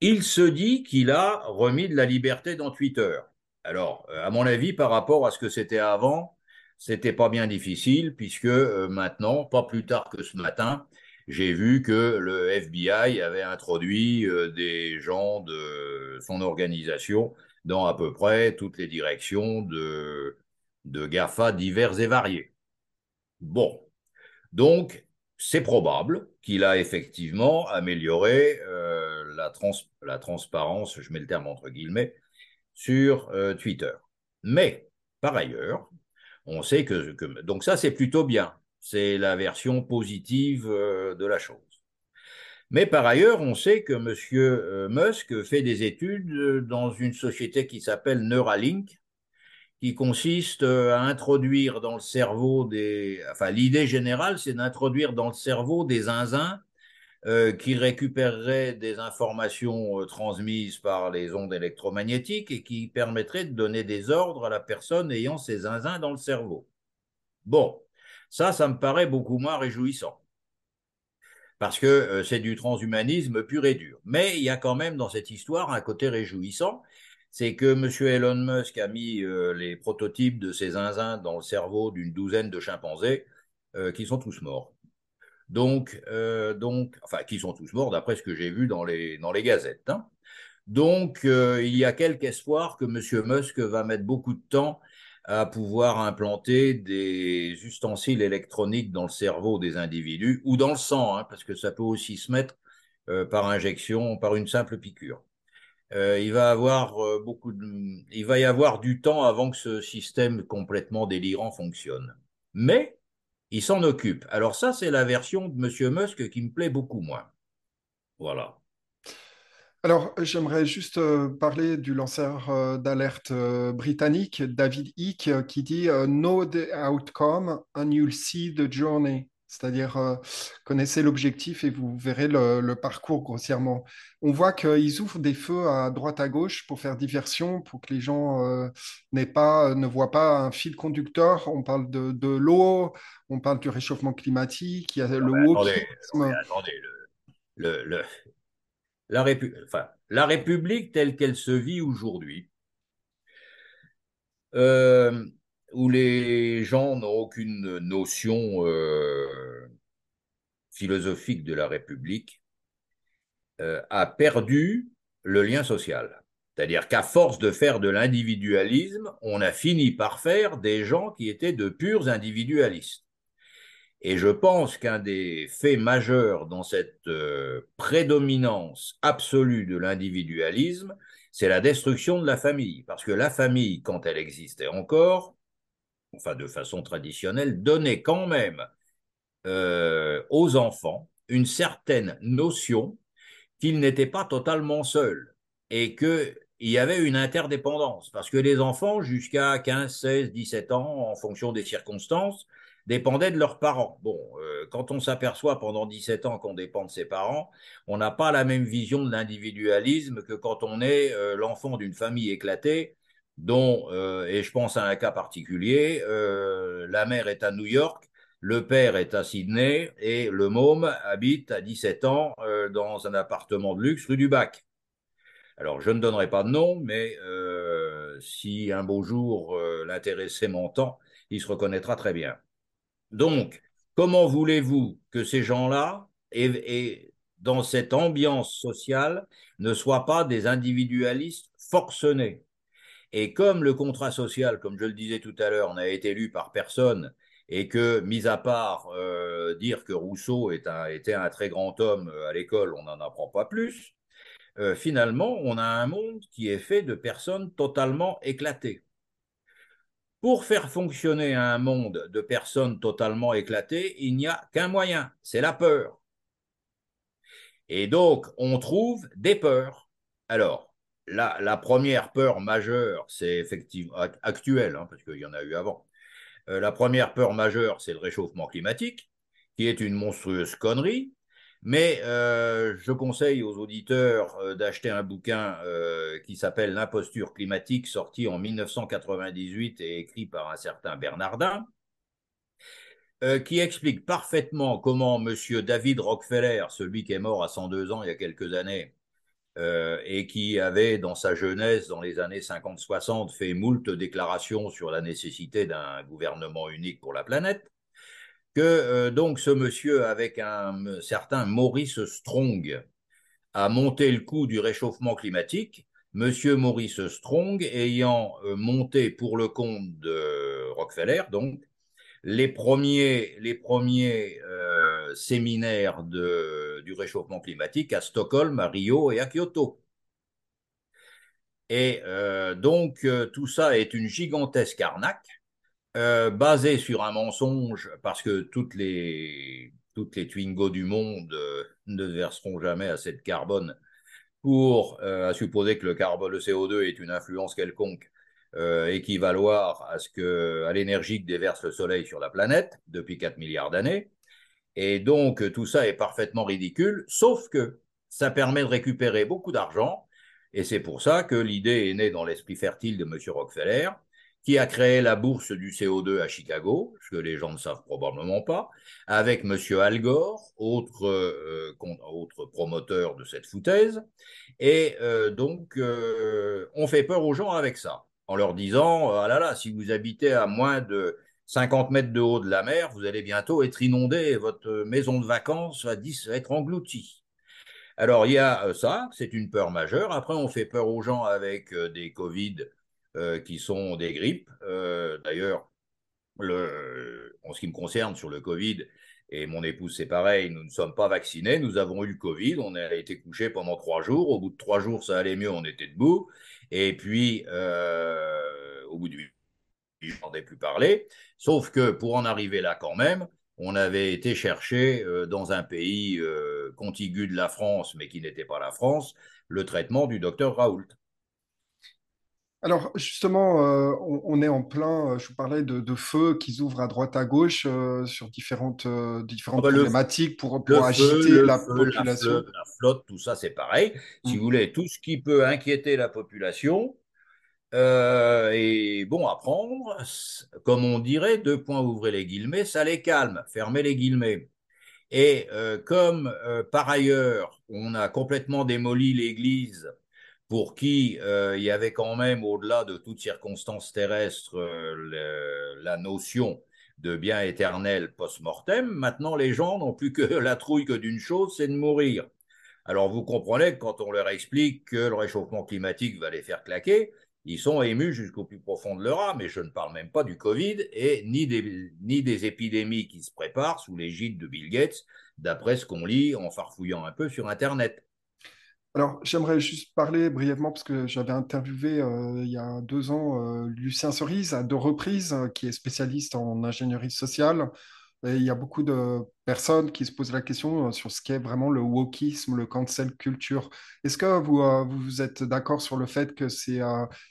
Il se dit qu'il a remis de la liberté dans Twitter. Alors, euh, à mon avis, par rapport à ce que c'était avant, c'était pas bien difficile, puisque euh, maintenant, pas plus tard que ce matin, j'ai vu que le FBI avait introduit des gens de son organisation dans à peu près toutes les directions de, de GAFA divers et variés. Bon, donc c'est probable qu'il a effectivement amélioré euh, la, trans la, transparence, je mets le terme entre guillemets, sur euh, Twitter. Mais par ailleurs, on sait que, donc ça c'est plutôt bien, c'est la version positive euh, de la chose. Mais par ailleurs, on sait que M. Musk fait des études dans une société qui s'appelle Neuralink, qui consiste à introduire dans le cerveau des... Enfin, l'idée générale, c'est d'introduire dans le cerveau des zinzins euh, qui récupéreraient des informations euh, transmises par les ondes électromagnétiques et qui permettraient de donner des ordres à la personne ayant ces zinzins dans le cerveau. Bon, ça, ça me paraît beaucoup moins réjouissant. Parce que euh, c'est du transhumanisme pur et dur. Mais il y a quand même dans cette histoire un côté réjouissant, c'est que M. Elon Musk a mis euh, les prototypes de ces zinzins dans le cerveau d'une douzaine de chimpanzés euh, qui sont tous morts. Donc, euh, donc, enfin, qui sont tous morts d'après ce que j'ai vu dans les, dans les gazettes. Hein. Donc, il y a quelque espoir que M. Musk va mettre beaucoup de temps à pouvoir implanter des ustensiles électroniques dans le cerveau des individus ou dans le sang, hein, parce que ça peut aussi se mettre par injection, par une simple piqûre. Euh, il va avoir euh, beaucoup de... il va y avoir du temps avant que ce système complètement délirant fonctionne. Mais il s'en occupe. Alors ça, c'est la version de M. Musk qui me plaît beaucoup moins. Voilà. Alors, j'aimerais juste euh, parler du lanceur d'alerte britannique, David Icke, qui dit Know the outcome and you'll see the journey. C'est-à-dire, connaissez l'objectif et vous verrez le, le, parcours grossièrement. On voit qu'ils ouvrent des feux à droite à gauche pour faire diversion, pour que les gens pas, ne voient pas un fil conducteur. On parle de, de l'eau, on parle du réchauffement climatique, il y a le. Attendez, le, le, la, enfin, la République telle qu'elle se vit aujourd'hui, euh, où les gens n'ont aucune notion euh, philosophique de la République, euh, a perdu le lien social. C'est-à-dire qu'à force de faire de l'individualisme, on a fini par faire des gens qui étaient de purs individualistes. Et je pense qu'un des faits majeurs dans cette euh, prédominance absolue de l'individualisme, c'est la destruction de la famille. Parce que la famille, quand elle existait encore, enfin de façon traditionnelle, donnait quand même euh, aux enfants une certaine notion qu'ils n'étaient pas totalement seuls et qu'il y avait une interdépendance. Parce que les enfants, jusqu'à 15, 16, 17 ans, en fonction des circonstances, dépendaient de leurs parents. Bon, euh, quand on s'aperçoit pendant 17 ans qu'on dépend de ses parents, on n'a pas la même vision de l'individualisme que quand on est euh, l'enfant d'une famille éclatée dont, euh, et je pense à un cas particulier, la mère est à New York, le père est à Sydney et le môme habite à 17 ans dans un appartement de luxe rue du Bac. Alors, je ne donnerai pas de nom, mais si un beau jour l'intéressé m'entend, il se reconnaîtra très bien. Donc, comment voulez-vous que ces gens-là, et, dans cette ambiance sociale, ne soient pas des individualistes forcenés? Et comme le contrat social, comme je le disais tout à l'heure, n'a été lu par personne, et que, mis à part euh, dire que Rousseau était un très grand homme euh, à l'école, on n'en apprend pas plus, euh, finalement, on a un monde qui est fait de personnes totalement éclatées. Pour faire fonctionner un monde de personnes totalement éclatées, il n'y a qu'un moyen, c'est la peur. Et donc, on trouve des peurs. Alors, la, première peur majeure, c'est effectivement actuelle, hein, parce qu'il y en a eu avant. Euh, la première peur majeure, c'est le réchauffement climatique, qui est une monstrueuse connerie, mais euh, je conseille aux auditeurs euh, d'acheter un bouquin qui s'appelle L'imposture climatique, sorti en 1998 et écrit par un certain Bernardin, qui explique parfaitement comment M. David Rockefeller, celui qui est mort à 102 ans il y a quelques années, et qui avait dans sa jeunesse, dans les années 50-60, fait moult déclarations sur la nécessité d'un gouvernement unique pour la planète, que euh, donc ce monsieur avec un certain Maurice Strong a monté le coup du réchauffement climatique. Monsieur Maurice Strong ayant euh, monté pour le compte de Rockefeller, donc les premiers, les premiers euh, séminaires de, du réchauffement climatique à Stockholm, à Rio et à Kyoto. Et donc tout ça est une gigantesque arnaque euh, basé sur un mensonge, parce que toutes les, toutes les Twingo du monde euh, ne verseront jamais assez de carbone pour euh, supposer que le carbone, le CO2 est une influence quelconque équivaloir à ce que à l'énergie que déverse le Soleil sur la planète depuis 4 milliards d'années. Et donc tout ça est parfaitement ridicule, sauf que ça permet de récupérer beaucoup d'argent. Et c'est pour ça que l'idée est née dans l'esprit fertile de M. Rockefeller qui a créé la bourse du CO2 à Chicago, ce que les gens ne savent probablement pas, avec M. Al Gore, autre, euh, promoteur de cette foutaise. Et euh, donc, euh, on fait peur aux gens avec ça, en leur disant, ah là là, si vous habitez à moins de 50 mètres de haut de la mer, vous allez bientôt être inondé et votre maison de vacances va être engloutie. Alors, il y a ça, c'est une peur majeure. Après, on fait peur aux gens avec des Covid euh, qui sont des grippes. Euh, d'ailleurs, en ce qui me concerne sur le Covid, et mon épouse, c'est pareil, nous ne sommes pas vaccinés, nous avons eu le Covid, on a été couché pendant trois jours, au bout de trois jours, ça allait mieux, on était debout, et puis, euh, au bout du je n'en ai plus parlé, sauf que pour en arriver là quand même, on avait été chercher dans un pays contigu de la France, mais qui n'était pas la France, le traitement du docteur Raoult. Alors justement, euh, on, est en plein, euh, je vous parlais de, feux qui ouvrent à droite à gauche euh, sur différentes, différentes ah bah, problématiques pour, pour agiter la population. La, flotte, tout ça c'est pareil. Si mm. vous voulez, tout ce qui peut inquiéter la population est bon à prendre. Comme on dirait, deux points, ouvrez les guillemets, ça les calme, fermez les guillemets. Et comme par ailleurs, on a complètement démoli l'Église pour qui euh, il y avait quand même, au-delà de toute circonstance terrestre, euh, la notion de bien éternel post-mortem. Maintenant, les gens n'ont plus que la trouille que d'une chose, c'est de mourir. Alors, vous comprenez que quand on leur explique que le réchauffement climatique va les faire claquer, ils sont émus jusqu'au plus profond de leur âme. Et je ne parle même pas du Covid et ni des, ni des épidémies qui se préparent sous l'égide de Bill Gates, d'après ce qu'on lit en farfouillant un peu sur Internet. Alors, j'aimerais juste parler brièvement, parce que j'avais interviewé euh, il y a deux ans euh, Lucien Cerise à deux reprises, euh, qui est spécialiste en ingénierie sociale. Il y a beaucoup de personnes qui se posent la question sur ce qu'est vraiment le wokisme, le cancel culture. Est-ce que vous, vous êtes d'accord sur le fait que ces,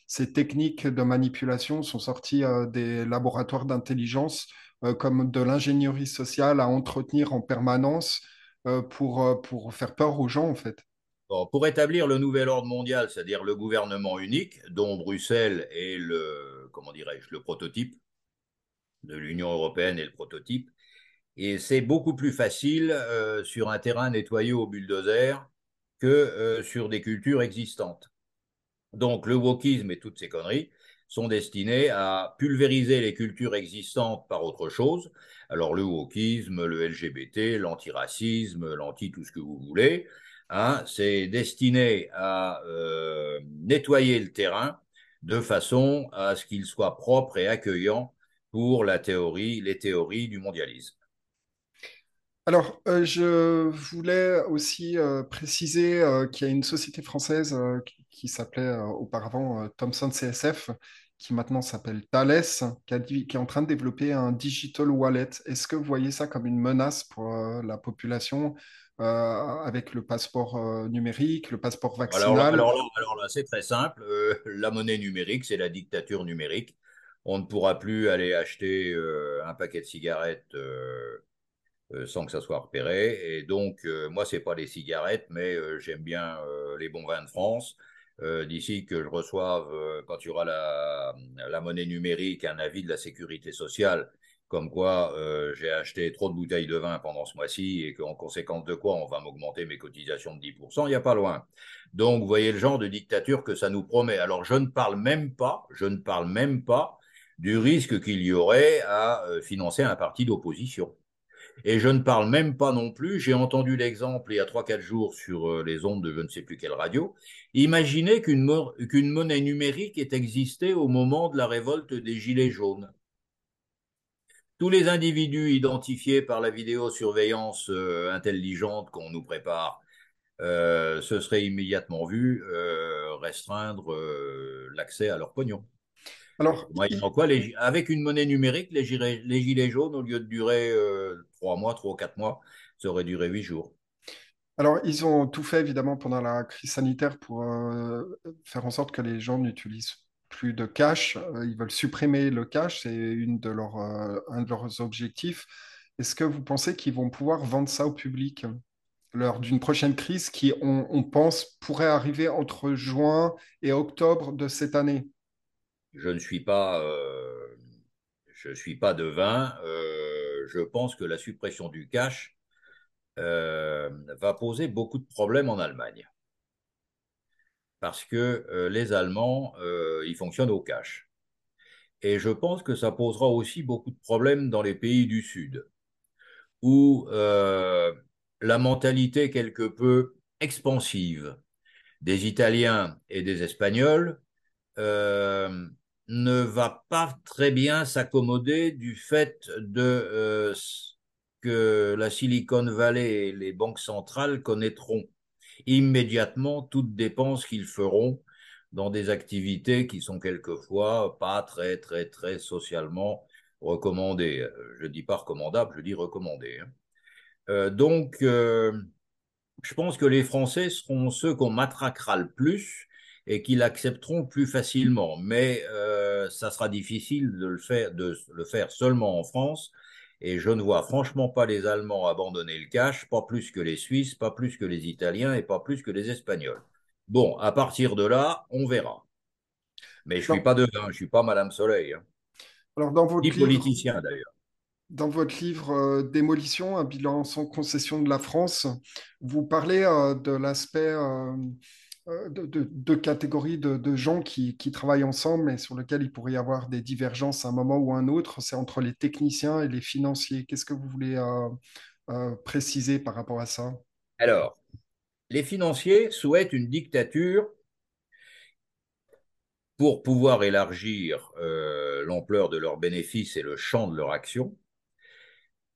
ces techniques de manipulation sont sorties des laboratoires d'intelligence comme de l'ingénierie sociale à entretenir en permanence pour, pour faire peur aux gens, en fait? Pour établir le nouvel ordre mondial, c'est-à-dire le gouvernement unique, dont Bruxelles est le, comment dirais-je, le prototype de l'Union européenne et le prototype, et c'est beaucoup plus facile euh, sur un terrain nettoyé au bulldozer que euh, sur des cultures existantes. Donc le wokisme et toutes ces conneries sont destinés à pulvériser les cultures existantes par autre chose. Alors le wokisme, le LGBT, l'antiracisme, l'anti tout ce que vous voulez, Hein, c'est destiné à euh, nettoyer le terrain de façon à ce qu'il soit propre et accueillant pour la théorie, les théories du mondialisme. Alors, euh, je voulais aussi euh, préciser qu'il y a une société française qui, s'appelait auparavant Thomson CSF, qui maintenant s'appelle Thales, qui, qui, est en train de développer un digital wallet. Est-ce que vous voyez ça comme une menace pour la population euh, avec le passeport euh, numérique, le passeport vaccinal? Alors, là, c'est très simple. Euh, la monnaie numérique, c'est la dictature numérique. On ne pourra plus aller acheter un paquet de cigarettes sans que ça soit repéré. Et donc, moi, c'est pas les cigarettes, mais j'aime bien les bons vins de France. D'ici que je reçoive, quand il y aura la, monnaie numérique, un avis de la sécurité sociale comme quoi euh, j'ai acheté trop de bouteilles de vin pendant ce mois-ci et qu'en conséquence de quoi on va m'augmenter mes cotisations de 10%, il n'y a pas loin. Donc vous voyez le genre de dictature que ça nous promet. Alors je ne parle même pas, je ne parle même pas du risque qu'il y aurait à euh, financer un parti d'opposition. Et je ne parle même pas non plus, j'ai entendu l'exemple il y a 3-4 jours sur euh, les ondes de je ne sais plus quelle radio, imaginez qu'une monnaie numérique ait existé au moment de la révolte des Gilets jaunes tous les individus identifiés par la vidéosurveillance euh, intelligente qu'on nous prépare euh, se seraient immédiatement vus restreindre l'accès à leur pognon. Alors, quoi, avec une monnaie numérique, les gilets, les gilets, jaunes, au lieu de durer trois mois, trois ou quatre mois, ça aurait duré huit jours. Alors, ils ont tout fait, évidemment, pendant la crise sanitaire pour faire en sorte que les gens n'utilisent plus de cash. Euh, ils veulent supprimer le cash, c'est une de leurs, euh, un de leurs objectifs. Est-ce que vous pensez qu'ils vont pouvoir vendre ça au public lors d'une prochaine crise qui, on, pense, pourrait arriver entre juin et octobre de cette année? Je ne suis pas, euh, je suis pas devin. je pense que la suppression du cash va poser beaucoup de problèmes en Allemagne parce que euh, les Allemands, euh, ils fonctionnent au cash. Et je pense que ça posera aussi beaucoup de problèmes dans les pays du Sud, où euh, la mentalité quelque peu expansive des Italiens et des Espagnols ne va pas très bien s'accommoder du fait de que la Silicon Valley et les banques centrales connaîtront immédiatement toutes dépenses qu'ils feront dans des activités qui sont quelquefois pas très, très, très socialement recommandé. Je dis pas recommandable, je dis recommandé. Hein. donc, je pense que les Français seront ceux qu'on matraquera le plus et qui l'accepteront plus facilement. Mais euh, ça sera difficile de le, faire, de le faire seulement en France. Et je ne vois franchement pas les Allemands abandonner le cash, pas plus que les Suisses, pas plus que les Italiens et pas plus que les Espagnols. Bon, à partir de là, on verra. Mais je ne suis pas dedans, je ne suis pas Madame Soleil. Hein. Alors dans votre Ni politicien d'ailleurs. Dans votre livre euh, Démolition, un bilan sans concession de la France, vous parlez euh, de l'aspect euh, de, deux catégories de, gens qui, travaillent ensemble, mais sur lesquels il pourrait y avoir des divergences à un moment ou un autre. C'est entre les techniciens et les financiers. Qu'est-ce que vous voulez euh, euh, préciser par rapport à ça? Alors, les financiers souhaitent une dictature pour pouvoir élargir euh, l'ampleur de leurs bénéfices et le champ de leur action.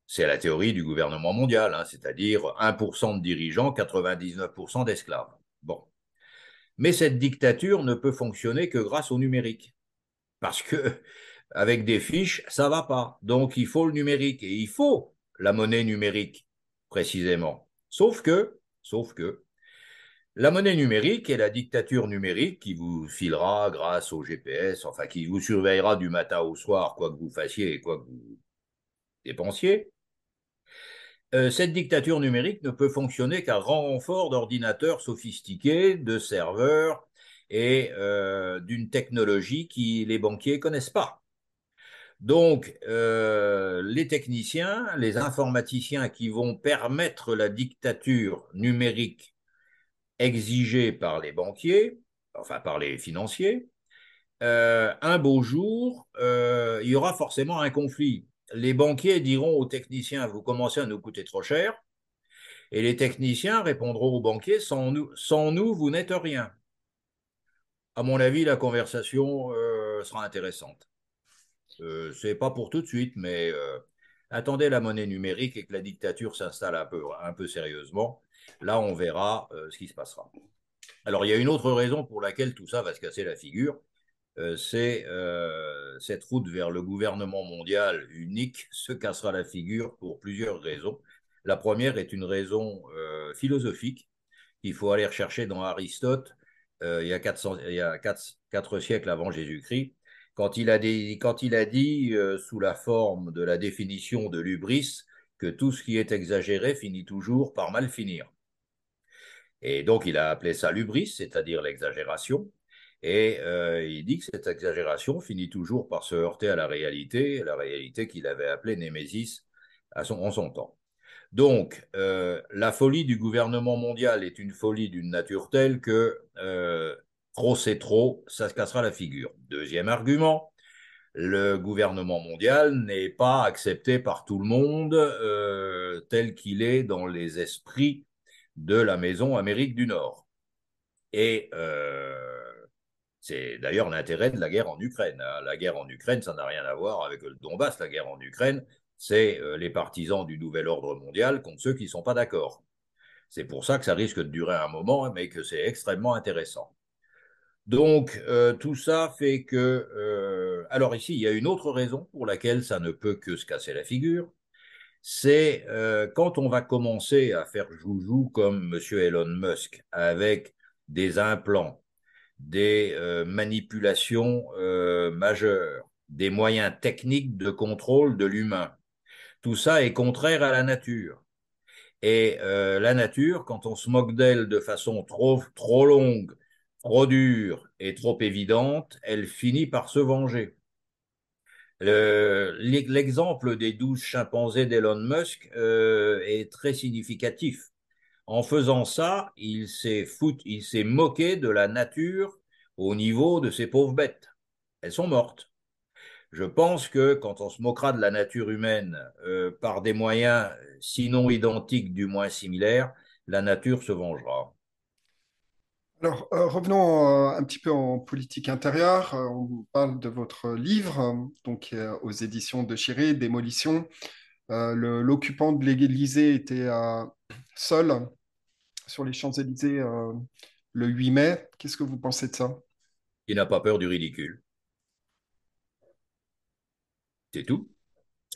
C'est la théorie du gouvernement mondial, hein, c'est-à-dire 1% de dirigeants, 99% d'esclaves. Bon. Mais cette dictature ne peut fonctionner que grâce au numérique. Parce que avec des fiches, ça va pas. Donc il faut le numérique et il faut la monnaie numérique précisément. Sauf que, sauf que la monnaie numérique et la dictature numérique qui vous filera grâce au GPS, enfin qui vous surveillera du matin au soir, quoi que vous fassiez et quoi que vous dépensiez, euh, cette dictature numérique ne peut fonctionner qu'à renfort d'ordinateurs sophistiqués, de serveurs et euh, d'une technologie qui les banquiers connaissent pas. Donc, euh, les techniciens, les informaticiens qui vont permettre la dictature numérique exigée par les banquiers, enfin par les financiers, un beau jour, il y aura forcément un conflit les banquiers diront aux techniciens, vous commencez à nous coûter trop cher. Et les techniciens répondront aux banquiers, sans nous, vous n'êtes rien. À mon avis, la conversation euh, sera intéressante. Euh, Ce n'est pas pour tout de suite, mais euh, attendez la monnaie numérique et que la dictature s'installe un peu, un peu sérieusement. Là, on verra ce qui se passera. Alors, il y a une autre raison pour laquelle tout ça va se casser la figure, euh, c'est euh, cette route vers le gouvernement mondial unique se cassera la figure pour plusieurs raisons. La première est une raison euh, philosophique qu'il faut aller rechercher dans Aristote il y a, 400, il y a 4, siècles avant Jésus-Christ, quand il a dit sous la forme de la définition de l'ubris, que tout ce qui est exagéré finit toujours par mal finir. Et donc il a appelé ça l'ubris, c'est-à-dire l'exagération. Et euh, il dit que cette exagération finit toujours par se heurter à la réalité, la réalité qu'il avait appelée Némésis à son, en son temps. Donc, euh, la folie du gouvernement mondial est une folie d'une nature telle que euh, trop c'est trop, ça se cassera la figure. Deuxième argument, le gouvernement mondial n'est pas accepté par tout le monde tel qu'il est dans les esprits de la maison Amérique du Nord. Et c'est d'ailleurs l'intérêt de la guerre en Ukraine. Hein. La guerre en Ukraine, ça n'a rien à voir avec le Donbass. La guerre en Ukraine, c'est euh, les partisans du nouvel ordre mondial contre ceux qui ne sont pas d'accord. C'est pour ça que ça risque de durer un moment, mais que c'est extrêmement intéressant. Donc, euh, tout ça fait que... Euh, alors ici, il y a une autre raison pour laquelle ça ne peut que se casser la figure. C'est quand on va commencer à faire joujou comme M. Elon Musk avec des implants des euh, manipulations euh, majeures, des moyens techniques de contrôle de l'humain. Tout ça est contraire à la nature. Et euh, la nature, quand on se moque d'elle de façon trop, trop longue, trop dure et trop évidente, elle finit par se venger. L'exemple des douze chimpanzés d'Elon Musk est très significatif. En faisant ça, il s'est moqué de la nature au niveau de ces pauvres bêtes. Elles sont mortes. Je pense que quand on se moquera de la nature humaine euh, par des moyens sinon identiques, du moins similaires, la nature se vengera. Alors, euh, revenons euh, un petit peu en politique intérieure. on parle de votre livre, donc aux éditions de Chiré, Démolition. L'occupant de l'Élysée était seul sur les Champs-Élysées euh, le 8 mai. Qu'est-ce que vous pensez de ça? Il n'a pas peur du ridicule. C'est tout.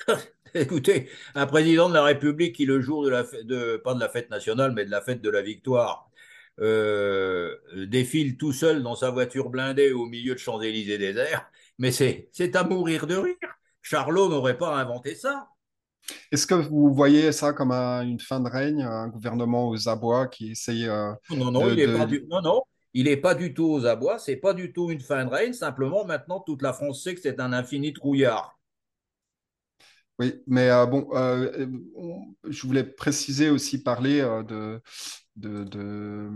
Écoutez, un président de la République qui, le jour de la fête, de, pas de la fête nationale, mais de la fête de la victoire, euh, défile tout seul dans sa voiture blindée au milieu de Champs-Élysées désert, mais c'est à mourir de rire. Charlot n'aurait pas inventé ça. Est-ce que vous voyez ça comme un- une fin de règne, un gouvernement aux abois qui essaye euh, Non, non, de, il n'est pas du, non, non, il est pas du tout aux abois, c'est pas du tout une fin de règne, simplement maintenant toute la France sait que c'est un infini trouillard. Oui, mais euh, bon, euh, je voulais préciser aussi parler de, de, de-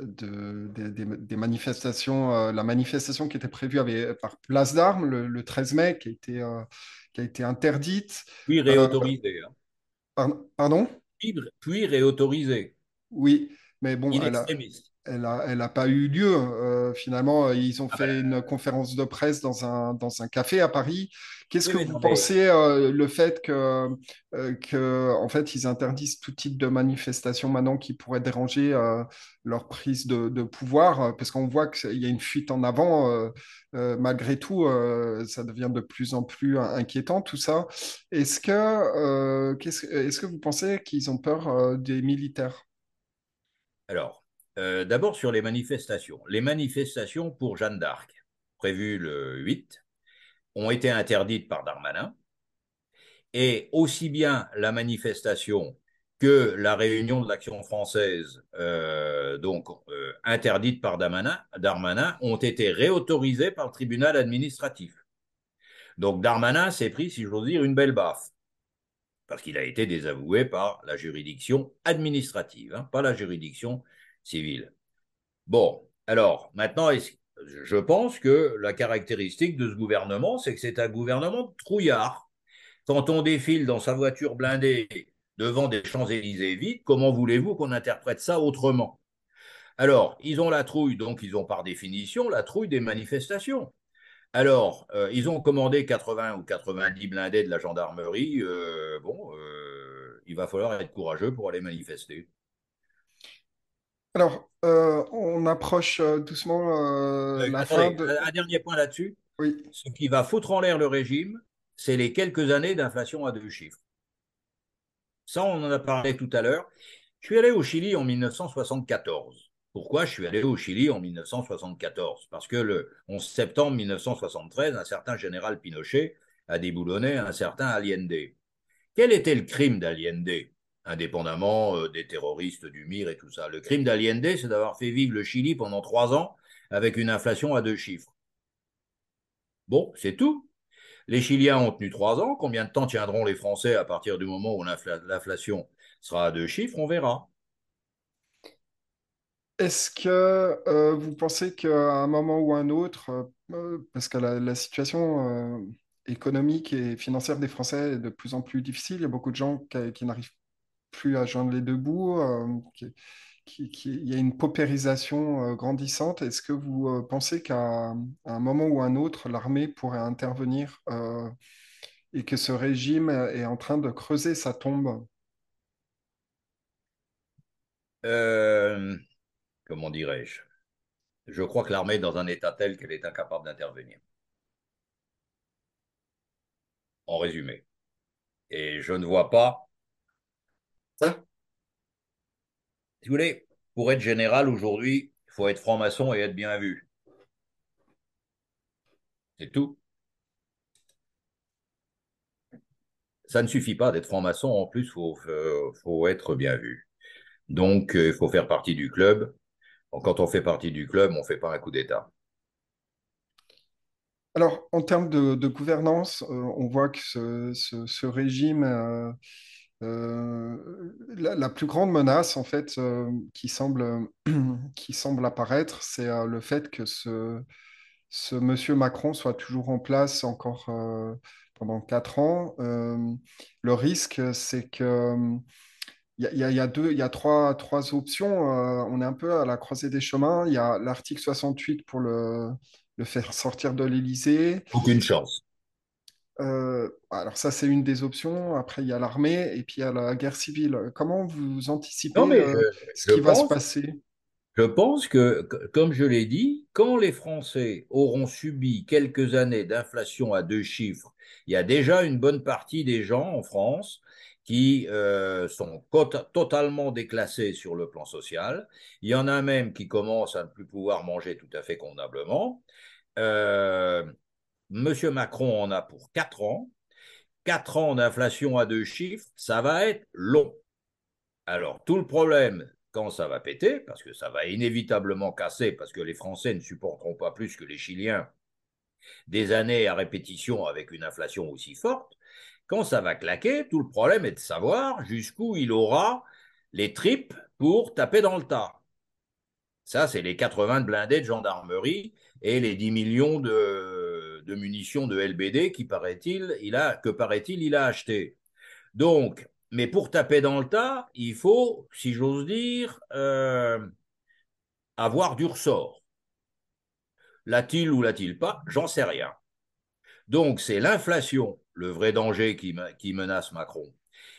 de- des des- des manifestations, euh, la manifestation qui était prévue par Place d'Armes le, le 13 mai, qui a été, euh, qui a été interdite. Puis Euh, réautorisé. hein. par- pardon? Puis, puis réautorisé. Oui, mais bon, elle a. Elle a, elle a pas eu lieu. Euh, finalement, ils ont Ah fait ben, une conférence de presse dans un, dans un café à Paris. Qu'est-ce oui, que vous pensez euh, le fait que, euh, que, en fait, ils interdisent tout type de manifestation maintenant qui pourrait déranger leur prise de, de pouvoir, parce qu'on voit qu'il y a une fuite en avant. malgré tout, ça devient de plus en plus inquiétant tout ça. Est-ce que, qu'est-ce- est-ce que vous pensez qu'ils ont peur des militaires? alors, euh, d'abord sur les manifestations. Les manifestations pour Jeanne d'Arc, prévues le 8, ont été interdites par Darmanin. Et aussi bien la manifestation que la réunion de l'action française, euh, donc euh, interdite par Darmanin, ont été réautorisées par le tribunal administratif. Donc Darmanin s'est pris, si j'ose dire, une belle baffe, parce qu'il a été désavoué par la juridiction administrative, hein, pas la juridiction civile. Bon, alors maintenant, je pense que la caractéristique de ce gouvernement, c'est que c'est un gouvernement trouillard. Quand on défile dans sa voiture blindée devant des Champs-Élysées vides, comment voulez-vous qu'on interprète ça autrement? Alors, ils ont la trouille, donc ils ont par définition la trouille des manifestations. Alors, euh, ils ont commandé 80 ou 90 blindés de la gendarmerie. Euh, bon, euh, il va falloir être courageux pour aller manifester. Alors, euh, on approche euh, doucement euh, la fin de... un dernier point là-dessus. Oui, Ce qui va foutre en l'air le régime, c'est les quelques années d'inflation à deux chiffres. Ça, on en a parlé tout à l'heure. Je suis allé au Chili en 1974. Pourquoi je suis allé au Chili en 1974 Parce que le 11 septembre 1973, un certain général Pinochet a déboulonné un certain Allende. Quel était le crime d'Allende? Indépendamment euh, des terroristes du MIR et tout ça. Le crime d'Allende, c'est d'avoir fait vivre le Chili pendant trois ans avec une inflation à deux chiffres. Bon, c'est tout. Les Chiliens ont tenu trois ans. Combien de temps tiendront les Français à partir du moment où l'inflation sera à deux chiffres? On verra. Est-ce que euh, vous pensez qu'à un moment ou un autre, euh, parce que la, situation économique et financière des Français est de plus en plus difficile, il y a beaucoup de gens qui, qui n'arrivent plus à joindre les deux bouts, euh, il y a une paupérisation euh, grandissante. Est-ce que vous euh, pensez qu'à à un moment ou un autre, l'armée pourrait intervenir et que ce régime est en train de creuser sa tombe? Comment dirais-je? Je crois que l'armée est dans un état tel qu'elle est incapable d'intervenir. En résumé. Et je ne vois pas. Ça Si vous voulez, pour être général aujourd'hui, il faut être franc-maçon et être bien vu. C'est tout. Ça ne suffit pas d'être franc-maçon. En plus, il faut, euh, faut être bien vu. Donc, euh, il faut faire partie du club. Quand on fait partie du club, on ne fait pas un coup d'État. Alors, en termes de, gouvernance, euh, on voit que ce régime, euh, la, plus grande menace, en fait, euh, qui semble, qui semble apparaître, c'est euh, le fait que ce, ce monsieur Macron soit toujours en place encore pendant quatre ans. Le risque, c'est que il y a, deux, il y a trois, trois options. On est un peu à la croisée des chemins. Il y a l'article 68 pour le, le faire sortir de l'Élysée. Aucune chance. Euh, alors ça, c'est une des options. Après, il y a l'armée et puis il y a la guerre civile. Comment vous Non, anticipez mais euh, je, ce qui va se passer? Je pense que, comme je l'ai dit, quand les Français auront subi quelques années d'inflation à deux chiffres, il y a déjà une bonne partie des gens en France qui euh, sont totalement déclassés sur le plan social. Il y en a même qui commencent à ne plus pouvoir manger tout à fait convenablement. Euh, Monsieur Macron en a pour quatre ans. Quatre ans d'inflation à deux chiffres, ça va être long. Alors, tout le problème, quand ça va péter, parce que ça va inévitablement casser, parce que les Français ne supporteront pas plus que les Chiliens des années à répétition avec une inflation aussi forte, quand ça va claquer, tout le problème est de savoir jusqu'où il aura les tripes pour taper dans le tas. Ça, c'est les 80 blindés de gendarmerie et les 10 millions de, munitions de LBD qui paraît-il, il a, que paraît-il, il a acheté. Donc, mais pour taper dans le tas, il faut, si j'ose dire, euh, avoir du ressort. L'a-t-il ou l'a-t-il pas? J'en sais rien. Donc c'est l'inflation, le vrai danger qui, menace Macron.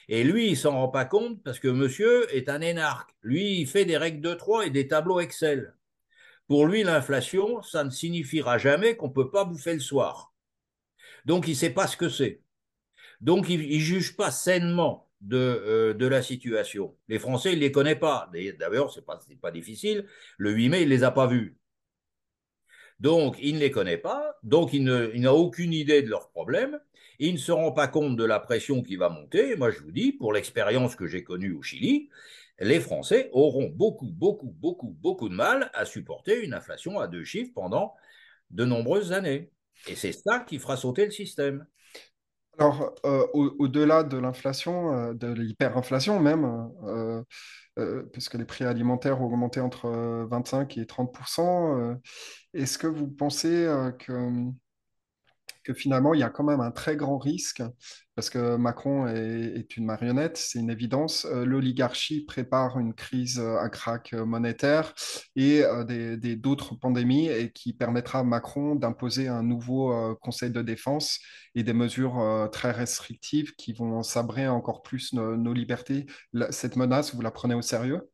Et lui, il s'en rend pas compte parce que monsieur est un énarque. Lui, il fait des règles de trois et des tableaux Excel. Pour lui, l'inflation, ça ne signifiera jamais qu'on ne peut pas bouffer le soir. Donc il ne sait pas ce que c'est. Donc il ne juge pas sainement de, euh, de, la situation. Les Français, il ne les connaît pas. D'ailleurs, ce n'est pas, pas difficile. Le 8 mai, il ne les a pas vus. Donc, il ne les connaît pas, donc il n'a aucune idée de leurs problèmes, il ne se rend pas compte de la pression qui va monter. moi, je vous dis, pour l'expérience que j'ai connue au Chili, les Français auront beaucoup, beaucoup, beaucoup, beaucoup de mal à supporter une inflation à deux chiffres pendant de nombreuses années. Et c'est ça qui fera sauter le système. Alors, euh, au-delà de l'inflation, euh, de l'hyperinflation même, euh, parce que les prix alimentaires ont augmenté entre 25 et 30% est-ce que vous pensez que que finalement, il y a quand même un très grand risque, parce que Macron est, une marionnette, c'est une évidence. Euh, l'oligarchie prépare une crise, euh, un crack euh, monétaire et d'autres pandémies, et qui permettra à Macron d'imposer un nouveau Conseil de défense et des mesures très restrictives qui vont sabrer encore plus nos, libertés. cette menace, vous la prenez au sérieux?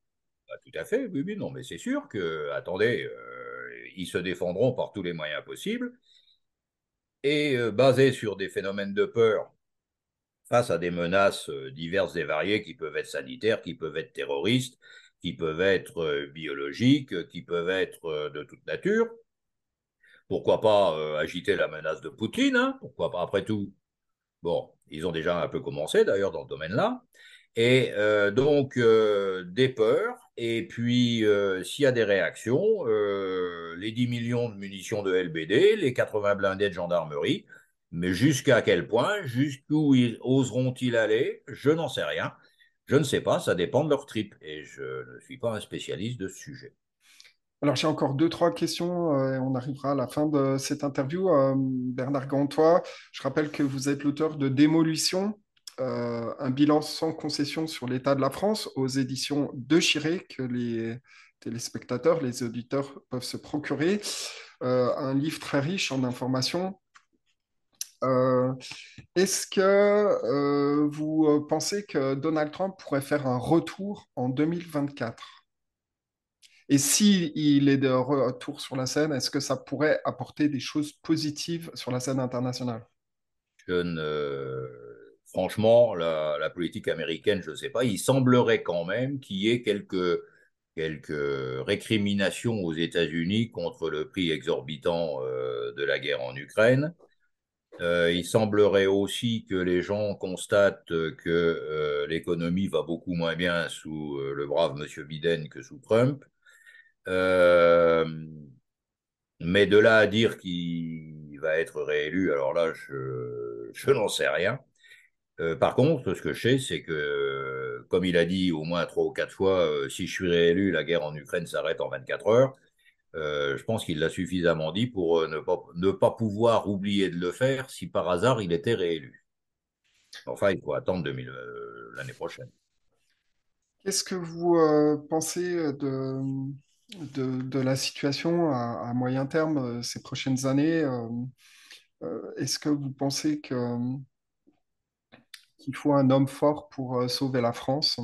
Bah, Tout à fait, oui, oui, non, mais c'est sûr que, attendez, ils se défendront par tous les moyens possibles et euh, basé sur des phénomènes de peur face à des menaces euh, diverses et variées qui peuvent être sanitaires, qui peuvent être terroristes, qui peuvent être euh, biologiques, qui peuvent être de toute nature. Pourquoi pas agiter la menace de Poutine hein Pourquoi pas après tout Bon, ils ont déjà un peu commencé d'ailleurs dans ce domaine-là. Et euh, donc, euh, des peurs, et puis euh, s'il y a des réactions, les 10 millions de munitions de LBD, les 80 blindés de gendarmerie, mais jusqu'à quel point, jusqu'où oseront-ils aller Je n'en sais rien. Je ne sais pas, ça dépend de leur trip, et je ne suis pas un spécialiste de ce sujet. Alors, j'ai encore deux, trois questions. on arrivera à la fin de cette interview. Bernard Gantois, je rappelle que vous êtes l'auteur de Démolition, euh, un bilan sans concession sur l'état de la France aux éditions de Chiré que les téléspectateurs, les auditeurs peuvent se procurer. Euh, un livre très riche en informations. Euh, est-ce que vous pensez que Donald Trump pourrait faire un retour en 2024 Et s'il il est de retour sur la scène, est-ce que ça pourrait apporter des choses positives sur la scène internationale? Je ne franchement, la, politique américaine, je ne sais pas, il semblerait quand même qu'il y ait quelques, quelques récriminations aux États-Unis contre le prix exorbitant euh, de la guerre en Ukraine. Euh, il semblerait aussi que les gens constatent que euh, l'économie va beaucoup moins bien sous le brave M. Biden que sous Trump. mais de là à dire qu'il va être réélu, alors là, je n'en sais rien. Euh, par contre, ce que je sais, c'est que, comme il a dit au moins trois ou quatre fois, euh, si je suis réélu, la guerre en Ukraine s'arrête en 24 heures. Euh, je pense qu'il l'a suffisamment dit pour ne pas, ne pas pouvoir oublier de le faire si par hasard il était réélu. Enfin, il faut attendre l'année prochaine. Qu'est-ce que vous pensez de, de, la situation à, à, moyen terme ces prochaines années Est-ce que vous pensez que il faut un homme fort pour euh, sauver la France.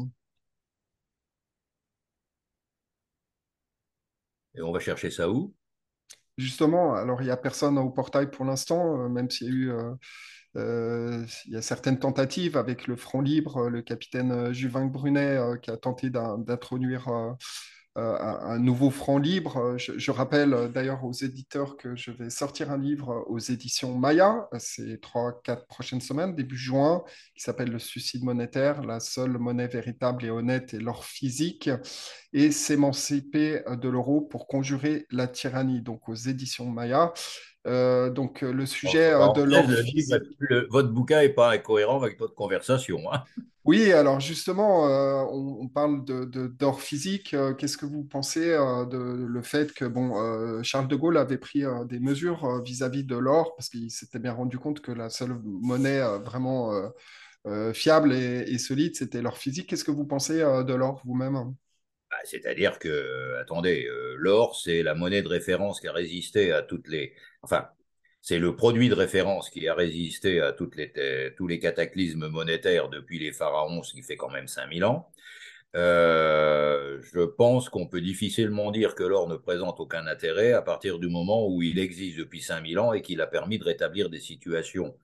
Et on va chercher ça où? Justement, alors il n'y a personne au portail pour l'instant, même s'il y a eu euh, il y a certaines tentatives avec le Front Libre, le capitaine Juvin Brunet qui a tenté d'introduire euh, un, nouveau franc libre. Je, rappelle euh, d'ailleurs aux éditeurs que je vais sortir un livre aux éditions Maya ces trois, quatre prochaines semaines, début juin, qui s'appelle Le suicide monétaire, la seule monnaie véritable et honnête est l'or physique, et s'émanciper de l'euro pour conjurer la tyrannie, donc aux éditions Maya. Euh, donc le sujet de l'or physique... votre bouquin n'est pas cohérent avec votre conversation. Hein oui, alors justement, euh, on, parle de, d'or physique. Euh, qu'est-ce que vous pensez euh, de le fait que bon, Charles de Gaulle avait pris des mesures vis-à-vis de l'or? Parce qu'il s'était bien rendu compte que la seule monnaie vraiment fiable et, solide, c'était l'or physique. Qu'est-ce que vous pensez de l'or vous-même? bah, C'est-à-dire que, attendez, l'or, c'est la monnaie de référence qui a résisté à toutes les... Enfin, c'est le produit de référence qui a résisté à toutes les, tous les cataclysmes monétaires depuis les pharaons, ce qui fait quand même 5000 ans. Euh, je pense qu'on peut difficilement dire que l'or ne présente aucun intérêt à partir du moment où il existe depuis 5000 ans et qu'il a permis de rétablir des situations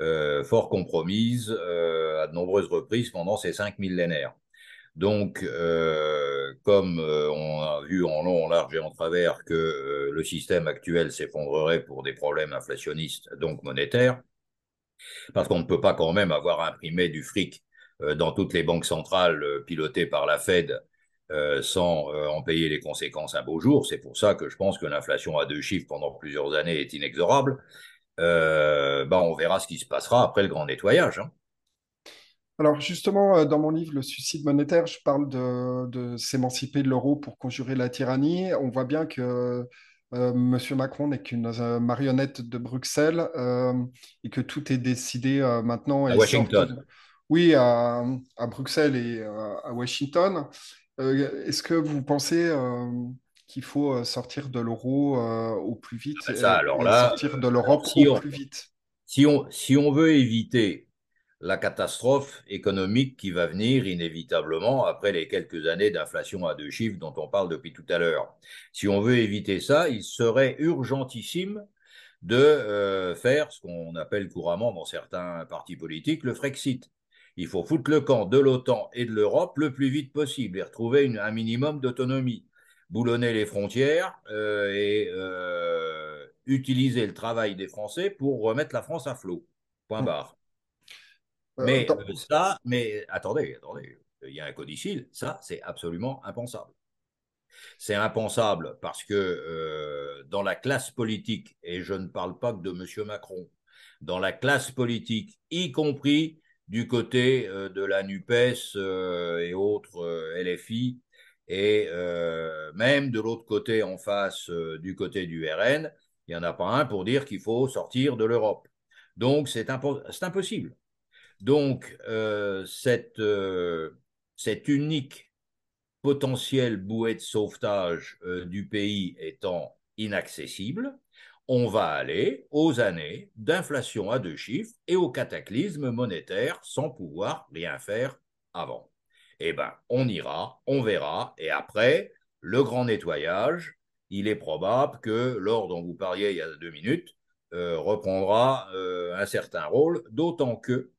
euh, fort compromises euh, à de nombreuses reprises pendant ces cinq millénaires. Donc, euh, comme euh, on a vu en long, en large et en travers que euh, le système actuel s'effondrerait pour des problèmes inflationnistes, donc monétaires, parce qu'on ne peut pas quand même avoir imprimé du fric dans toutes les banques centrales pilotées par la Fed sans en payer les conséquences un beau jour. C'est pour ça que je pense que l'inflation à deux chiffres pendant plusieurs années est inexorable. ben on verra ce qui se passera après le grand nettoyage. Hein. Alors justement, euh, dans mon livre Le suicide monétaire, je parle de, s'émanciper de l'euro pour conjurer la tyrannie. On voit bien que euh, M. Macron n'est qu'une euh, marionnette de Bruxelles et que tout est décidé maintenant. À Washington. Oui, à, Bruxelles et à Washington. Est-ce que vous pensez qu'il faut sortir de l'euro au plus vite ah, ça, alors là, sortir de l'Europe au plus vite? si on, si on veut éviter la catastrophe économique qui va venir inévitablement après les quelques années d'inflation à deux chiffres dont on parle depuis tout à l'heure. Si on veut éviter ça, il serait urgentissime de euh, faire ce qu'on appelle couramment dans certains partis politiques le Frexit. Il faut foutre le camp de l'OTAN et de l'Europe le plus vite possible et retrouver un minimum d'autonomie. Boulonner les frontières euh, et euh, utiliser le travail des Français pour remettre la France à flot. Point barre. Euh, mais euh, ça, mais attendez, attendez, il y a un codicile, ça, c'est absolument impensable. C'est impensable parce que euh, dans la classe politique, et je ne parle pas que de M. Macron, dans la classe politique, y compris du côté de la NUPES et autres LFI, et même de l'autre côté, en face du côté du RN, il n'y en a pas un pour dire qu'il faut sortir de l'Europe. Donc c'est impossible. Donc, euh, cette, euh, unique potentielle bouée de sauvetage euh, du pays étant inaccessible, on va aller aux années d'inflation à deux chiffres et au cataclysme monétaire sans pouvoir rien faire avant. Eh bien, on ira, on verra, et après, le grand nettoyage, il est probable que l'or dont vous parliez il y a deux minutes reprendra un certain rôle, d'autant que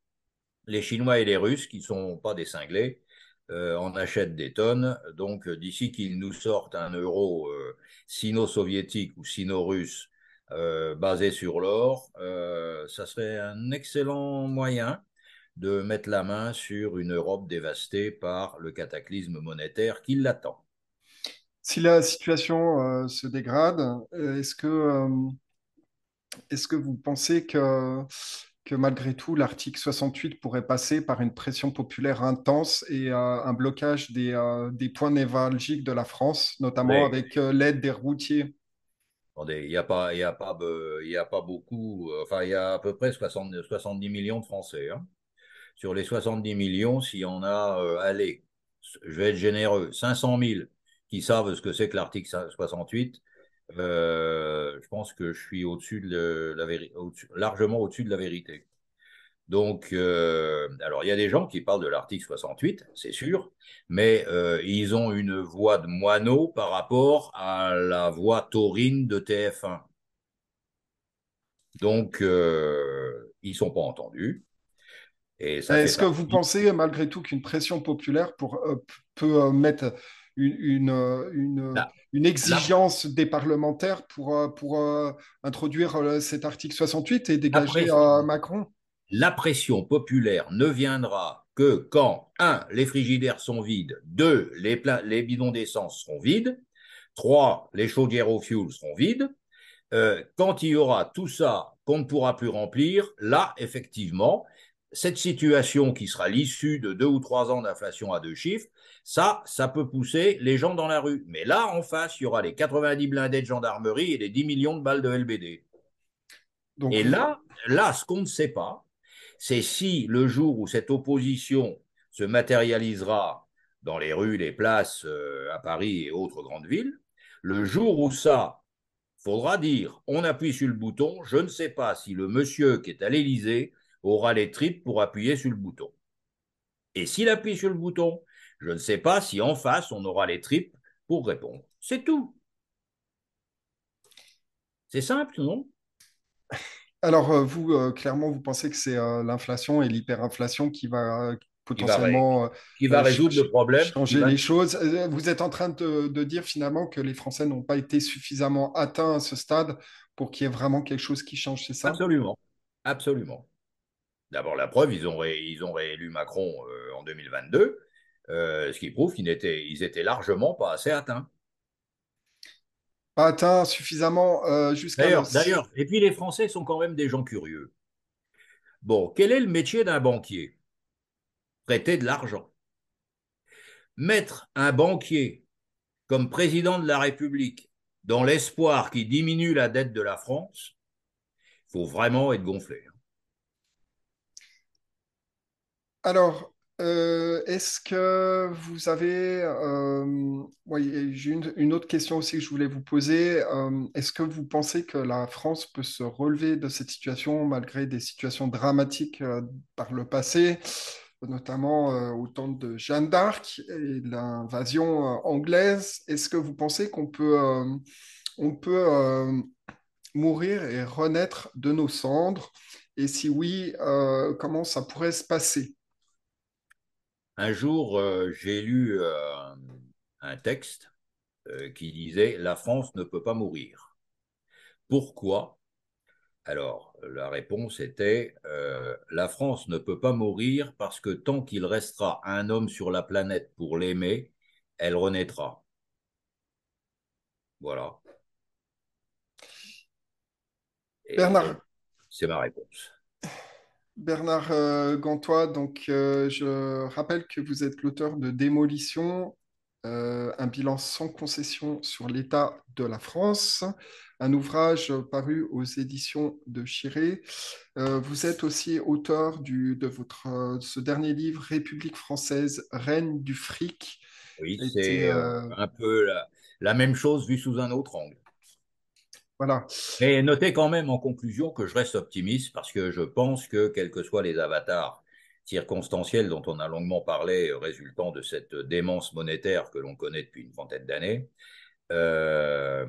les Chinois et les Russes, qui ne sont pas des cinglés, euh, en achètent des tonnes. Donc, euh, d'ici qu'ils nous sortent un euro euh, sino-soviétique ou sino-russe basé sur l'or, ça serait un excellent moyen de mettre la main sur une Europe dévastée par le cataclysme monétaire qui l'attend. Si la situation se dégrade, est-ce que, est-ce que vous pensez que que malgré tout, l'article 68 pourrait passer par une pression populaire intense et euh, un blocage des, euh, des, points névralgiques de la France, notamment avec euh, l'aide des routiers. Il n'y a, pas, a, pas, a pas beaucoup, enfin, il y a à peu près 70 millions de Français. Hein. Sur les 70 millions, s'il y en a, allez, je vais être généreux, 500 000 qui savent ce que c'est que l'article 68, euh, je pense que je suis au-dessus de la vérité, largement au-dessus de la vérité. Donc, euh, alors il y a des gens qui parlent de l'article 68, c'est sûr, mais euh, ils ont une voix de moineau par rapport à la voix taurine de TF1. Donc, ils ne sont pas entendus. Est-ce que vous pensez malgré tout qu'une pression populaire pour, peut mettre une, une, une, une exigence des parlementaires pour, pour introduire cet article 68 et dégager Macron? La pression populaire ne viendra que quand, un, les frigidaires sont vides, deux, les, les bidons d'essence seront vides, trois, les chaudières au fioul seront vides. Euh, quand il y aura tout ça qu'on ne pourra plus remplir, là, effectivement, cette situation qui sera l'issue de deux ou trois ans d'inflation à deux chiffres, ça, ça peut pousser les gens dans la rue. Mais là, en face, il y aura les 90 blindés de gendarmerie et les 10 millions de balles de LBD. et là, là, ce qu'on ne sait pas, c'est si le jour où cette opposition se matérialisera dans les rues, les places euh, à Paris et autres grandes villes, le jour où ça faudra dire on appuie sur le bouton, je ne sais pas si le monsieur qui est à l'Élysée aura les tripes pour appuyer sur le bouton. Et s'il appuie sur le bouton, je ne sais pas si en face on aura les tripes pour répondre. C'est tout. C'est simple, non? Alors, euh, vous, euh, clairement, vous pensez que c'est euh, l'inflation et l'hyperinflation qui va potentiellement qui va, résoudre le problème, changer les choses. Vous êtes en train de, dire finalement que les Français n'ont pas été suffisamment atteints à ce stade pour qu'il y ait vraiment quelque chose qui change, c'est ça? Absolument, absolument. D'abord, la preuve, ils ont, ils ont réélu Macron en 2022, ce qui prouve qu'ils étaient, ils étaient largement pas assez atteints pas atteint suffisamment euh, jusqu'à. D'ailleurs, d'ailleurs, et puis les Français sont quand même des gens curieux. Bon, quel est le métier d'un banquier? Prêter de l'argent. Mettre un banquier comme président de la République dans l'espoir qu'il diminue la dette de la France, il faut vraiment être gonflé. Hein. Alors, euh, est-ce que vous avez... Euh, j'ai une, autre question aussi que je voulais vous poser. Euh, est-ce que vous pensez que la France peut se relever de cette situation malgré des situations dramatiques par le passé, notamment au temps de Jeanne d'Arc et l'invasion anglaise? Est-ce que vous pensez qu'on peut, peut mourir et renaître de nos cendres? Et si oui, comment ça pourrait se passer? Un jour, euh, j'ai lu euh, un texte euh, qui disait La France ne peut pas mourir. Pourquoi? Alors, la réponse était La France ne peut pas mourir parce que tant qu'il restera un homme sur la planète pour l'aimer, elle renaîtra. Voilà. Bernard. C'est ma réponse. Bernard euh, Gantois, donc euh, je rappelle que vous êtes l'auteur de Démolition, euh, un bilan sans concession sur l'état de la France, un ouvrage paru aux éditions de Chiré. vous êtes aussi auteur du, de votre, ce dernier livre, République française, reine du fric. Oui, c'est un peu la même chose vue sous un autre angle. Voilà. Et notez quand même en conclusion que je reste optimiste parce que je pense que, quels que soient les avatars circonstanciels dont on a longuement parlé euh, résultant de cette démence monétaire que l'on connaît depuis une vingtaine d'années, euh,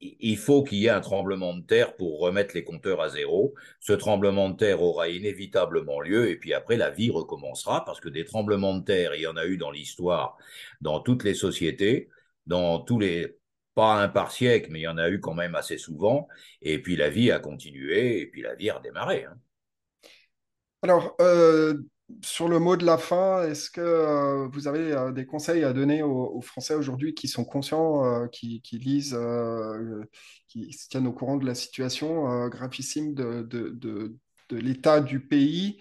il faut qu'il y ait un tremblement de terre pour remettre les compteurs à zéro. Ce tremblement de terre aura inévitablement lieu et puis après la vie recommencera parce que des tremblements de terre, il y en a eu dans l'histoire, dans toutes les sociétés, dans tous les pas un par siècle, mais il y en a eu quand même assez souvent. Et puis la vie a continué, et puis la vie a redémarré. Hein. Alors, euh, sur le mot de la fin, est-ce que euh, vous avez euh, des conseils à donner aux, Français aujourd'hui qui sont conscients, qui, lisent, qui se tiennent au courant de la situation gravissime de, de l'état du pays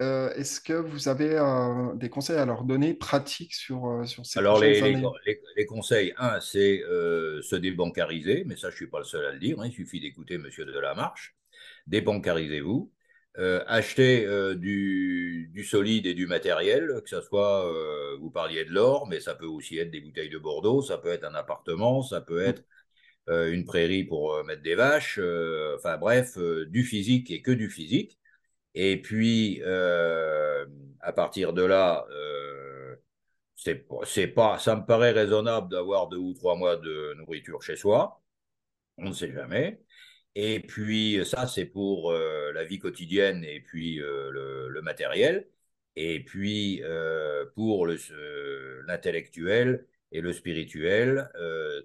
euh, est-ce que vous avez euh, des conseils à leur donner pratiques sur, euh, sur ces Alors, les, années? les, les, conseils, un, c'est se débancariser, mais ça, je ne suis pas le seul à le dire, hein, il suffit d'écouter M. Delamarche. Débancarisez-vous. achetez du, du, solide et du matériel, que ce soit, vous parliez de l'or, mais ça peut aussi être des bouteilles de Bordeaux, ça peut être un appartement, ça peut être une prairie pour mettre des vaches, enfin bref, du physique et que du physique Et puis, euh, à partir de là, euh, c'est pas, ça me paraît raisonnable d'avoir deux ou trois mois de nourriture chez soi. On ne sait jamais. Et puis, ça, c'est pour euh, la vie quotidienne et puis le, matériel. Et puis, pour l'intellectuel et le spirituel,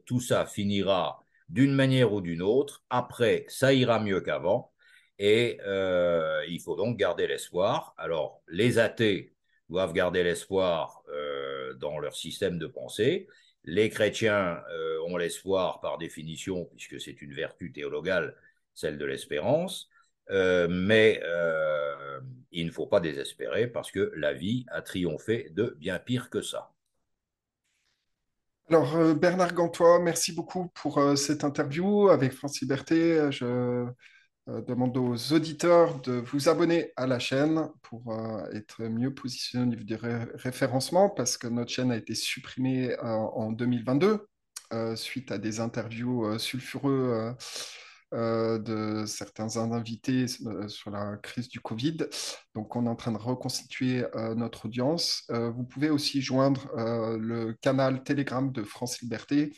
tout ça finira d'une manière ou d'une autre. Après, ça ira mieux qu'avant. Et euh, il faut donc garder l'espoir. Alors, les athées doivent garder l'espoir euh, dans leur système de pensée. Les chrétiens euh, ont l'espoir par définition, puisque c'est une vertu théologale, celle de l'espérance. Mais il ne faut pas désespérer parce que la vie a triomphé de bien pire que ça. Alors, Bernard Gantois, merci beaucoup pour cette interview avec France Liberté. Demande aux auditeurs de vous abonner à la chaîne pour être mieux positionné au niveau du ré référencement parce que notre chaîne a été supprimée en 2022 suite à des interviews sulfureux euh, de certains invités euh, sur la crise du Covid. Donc, on est en train de reconstituer euh, notre audience. vous pouvez aussi joindre le canal Telegram de France Liberté,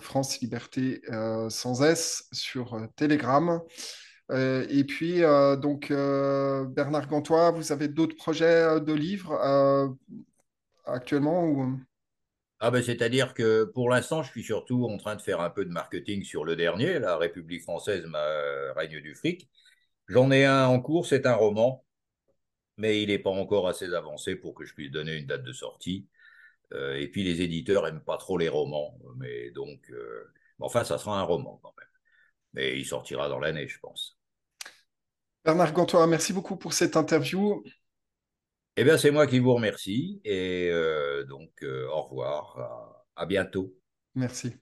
France Liberté sans S sur Telegram. Et puis, donc, Bernard Gantois, vous avez d'autres projets de livres actuellement. Ah ben, c'est-à-dire que pour l'instant, je suis surtout en train de faire un peu de marketing sur le dernier, La République française, ma règne du fric. J'en ai un en cours, c'est un roman, mais il n'est pas encore assez avancé pour que je puisse donner une date de sortie. Euh, et puis les éditeurs n'aiment pas trop les romans, mais donc, euh... enfin, ça sera un roman quand même. Mais il sortira dans l'année, je pense. Bernard Gantois, merci beaucoup pour cette interview. Eh bien, c'est moi qui vous remercie et euh, donc euh, au revoir, à, à bientôt. Merci.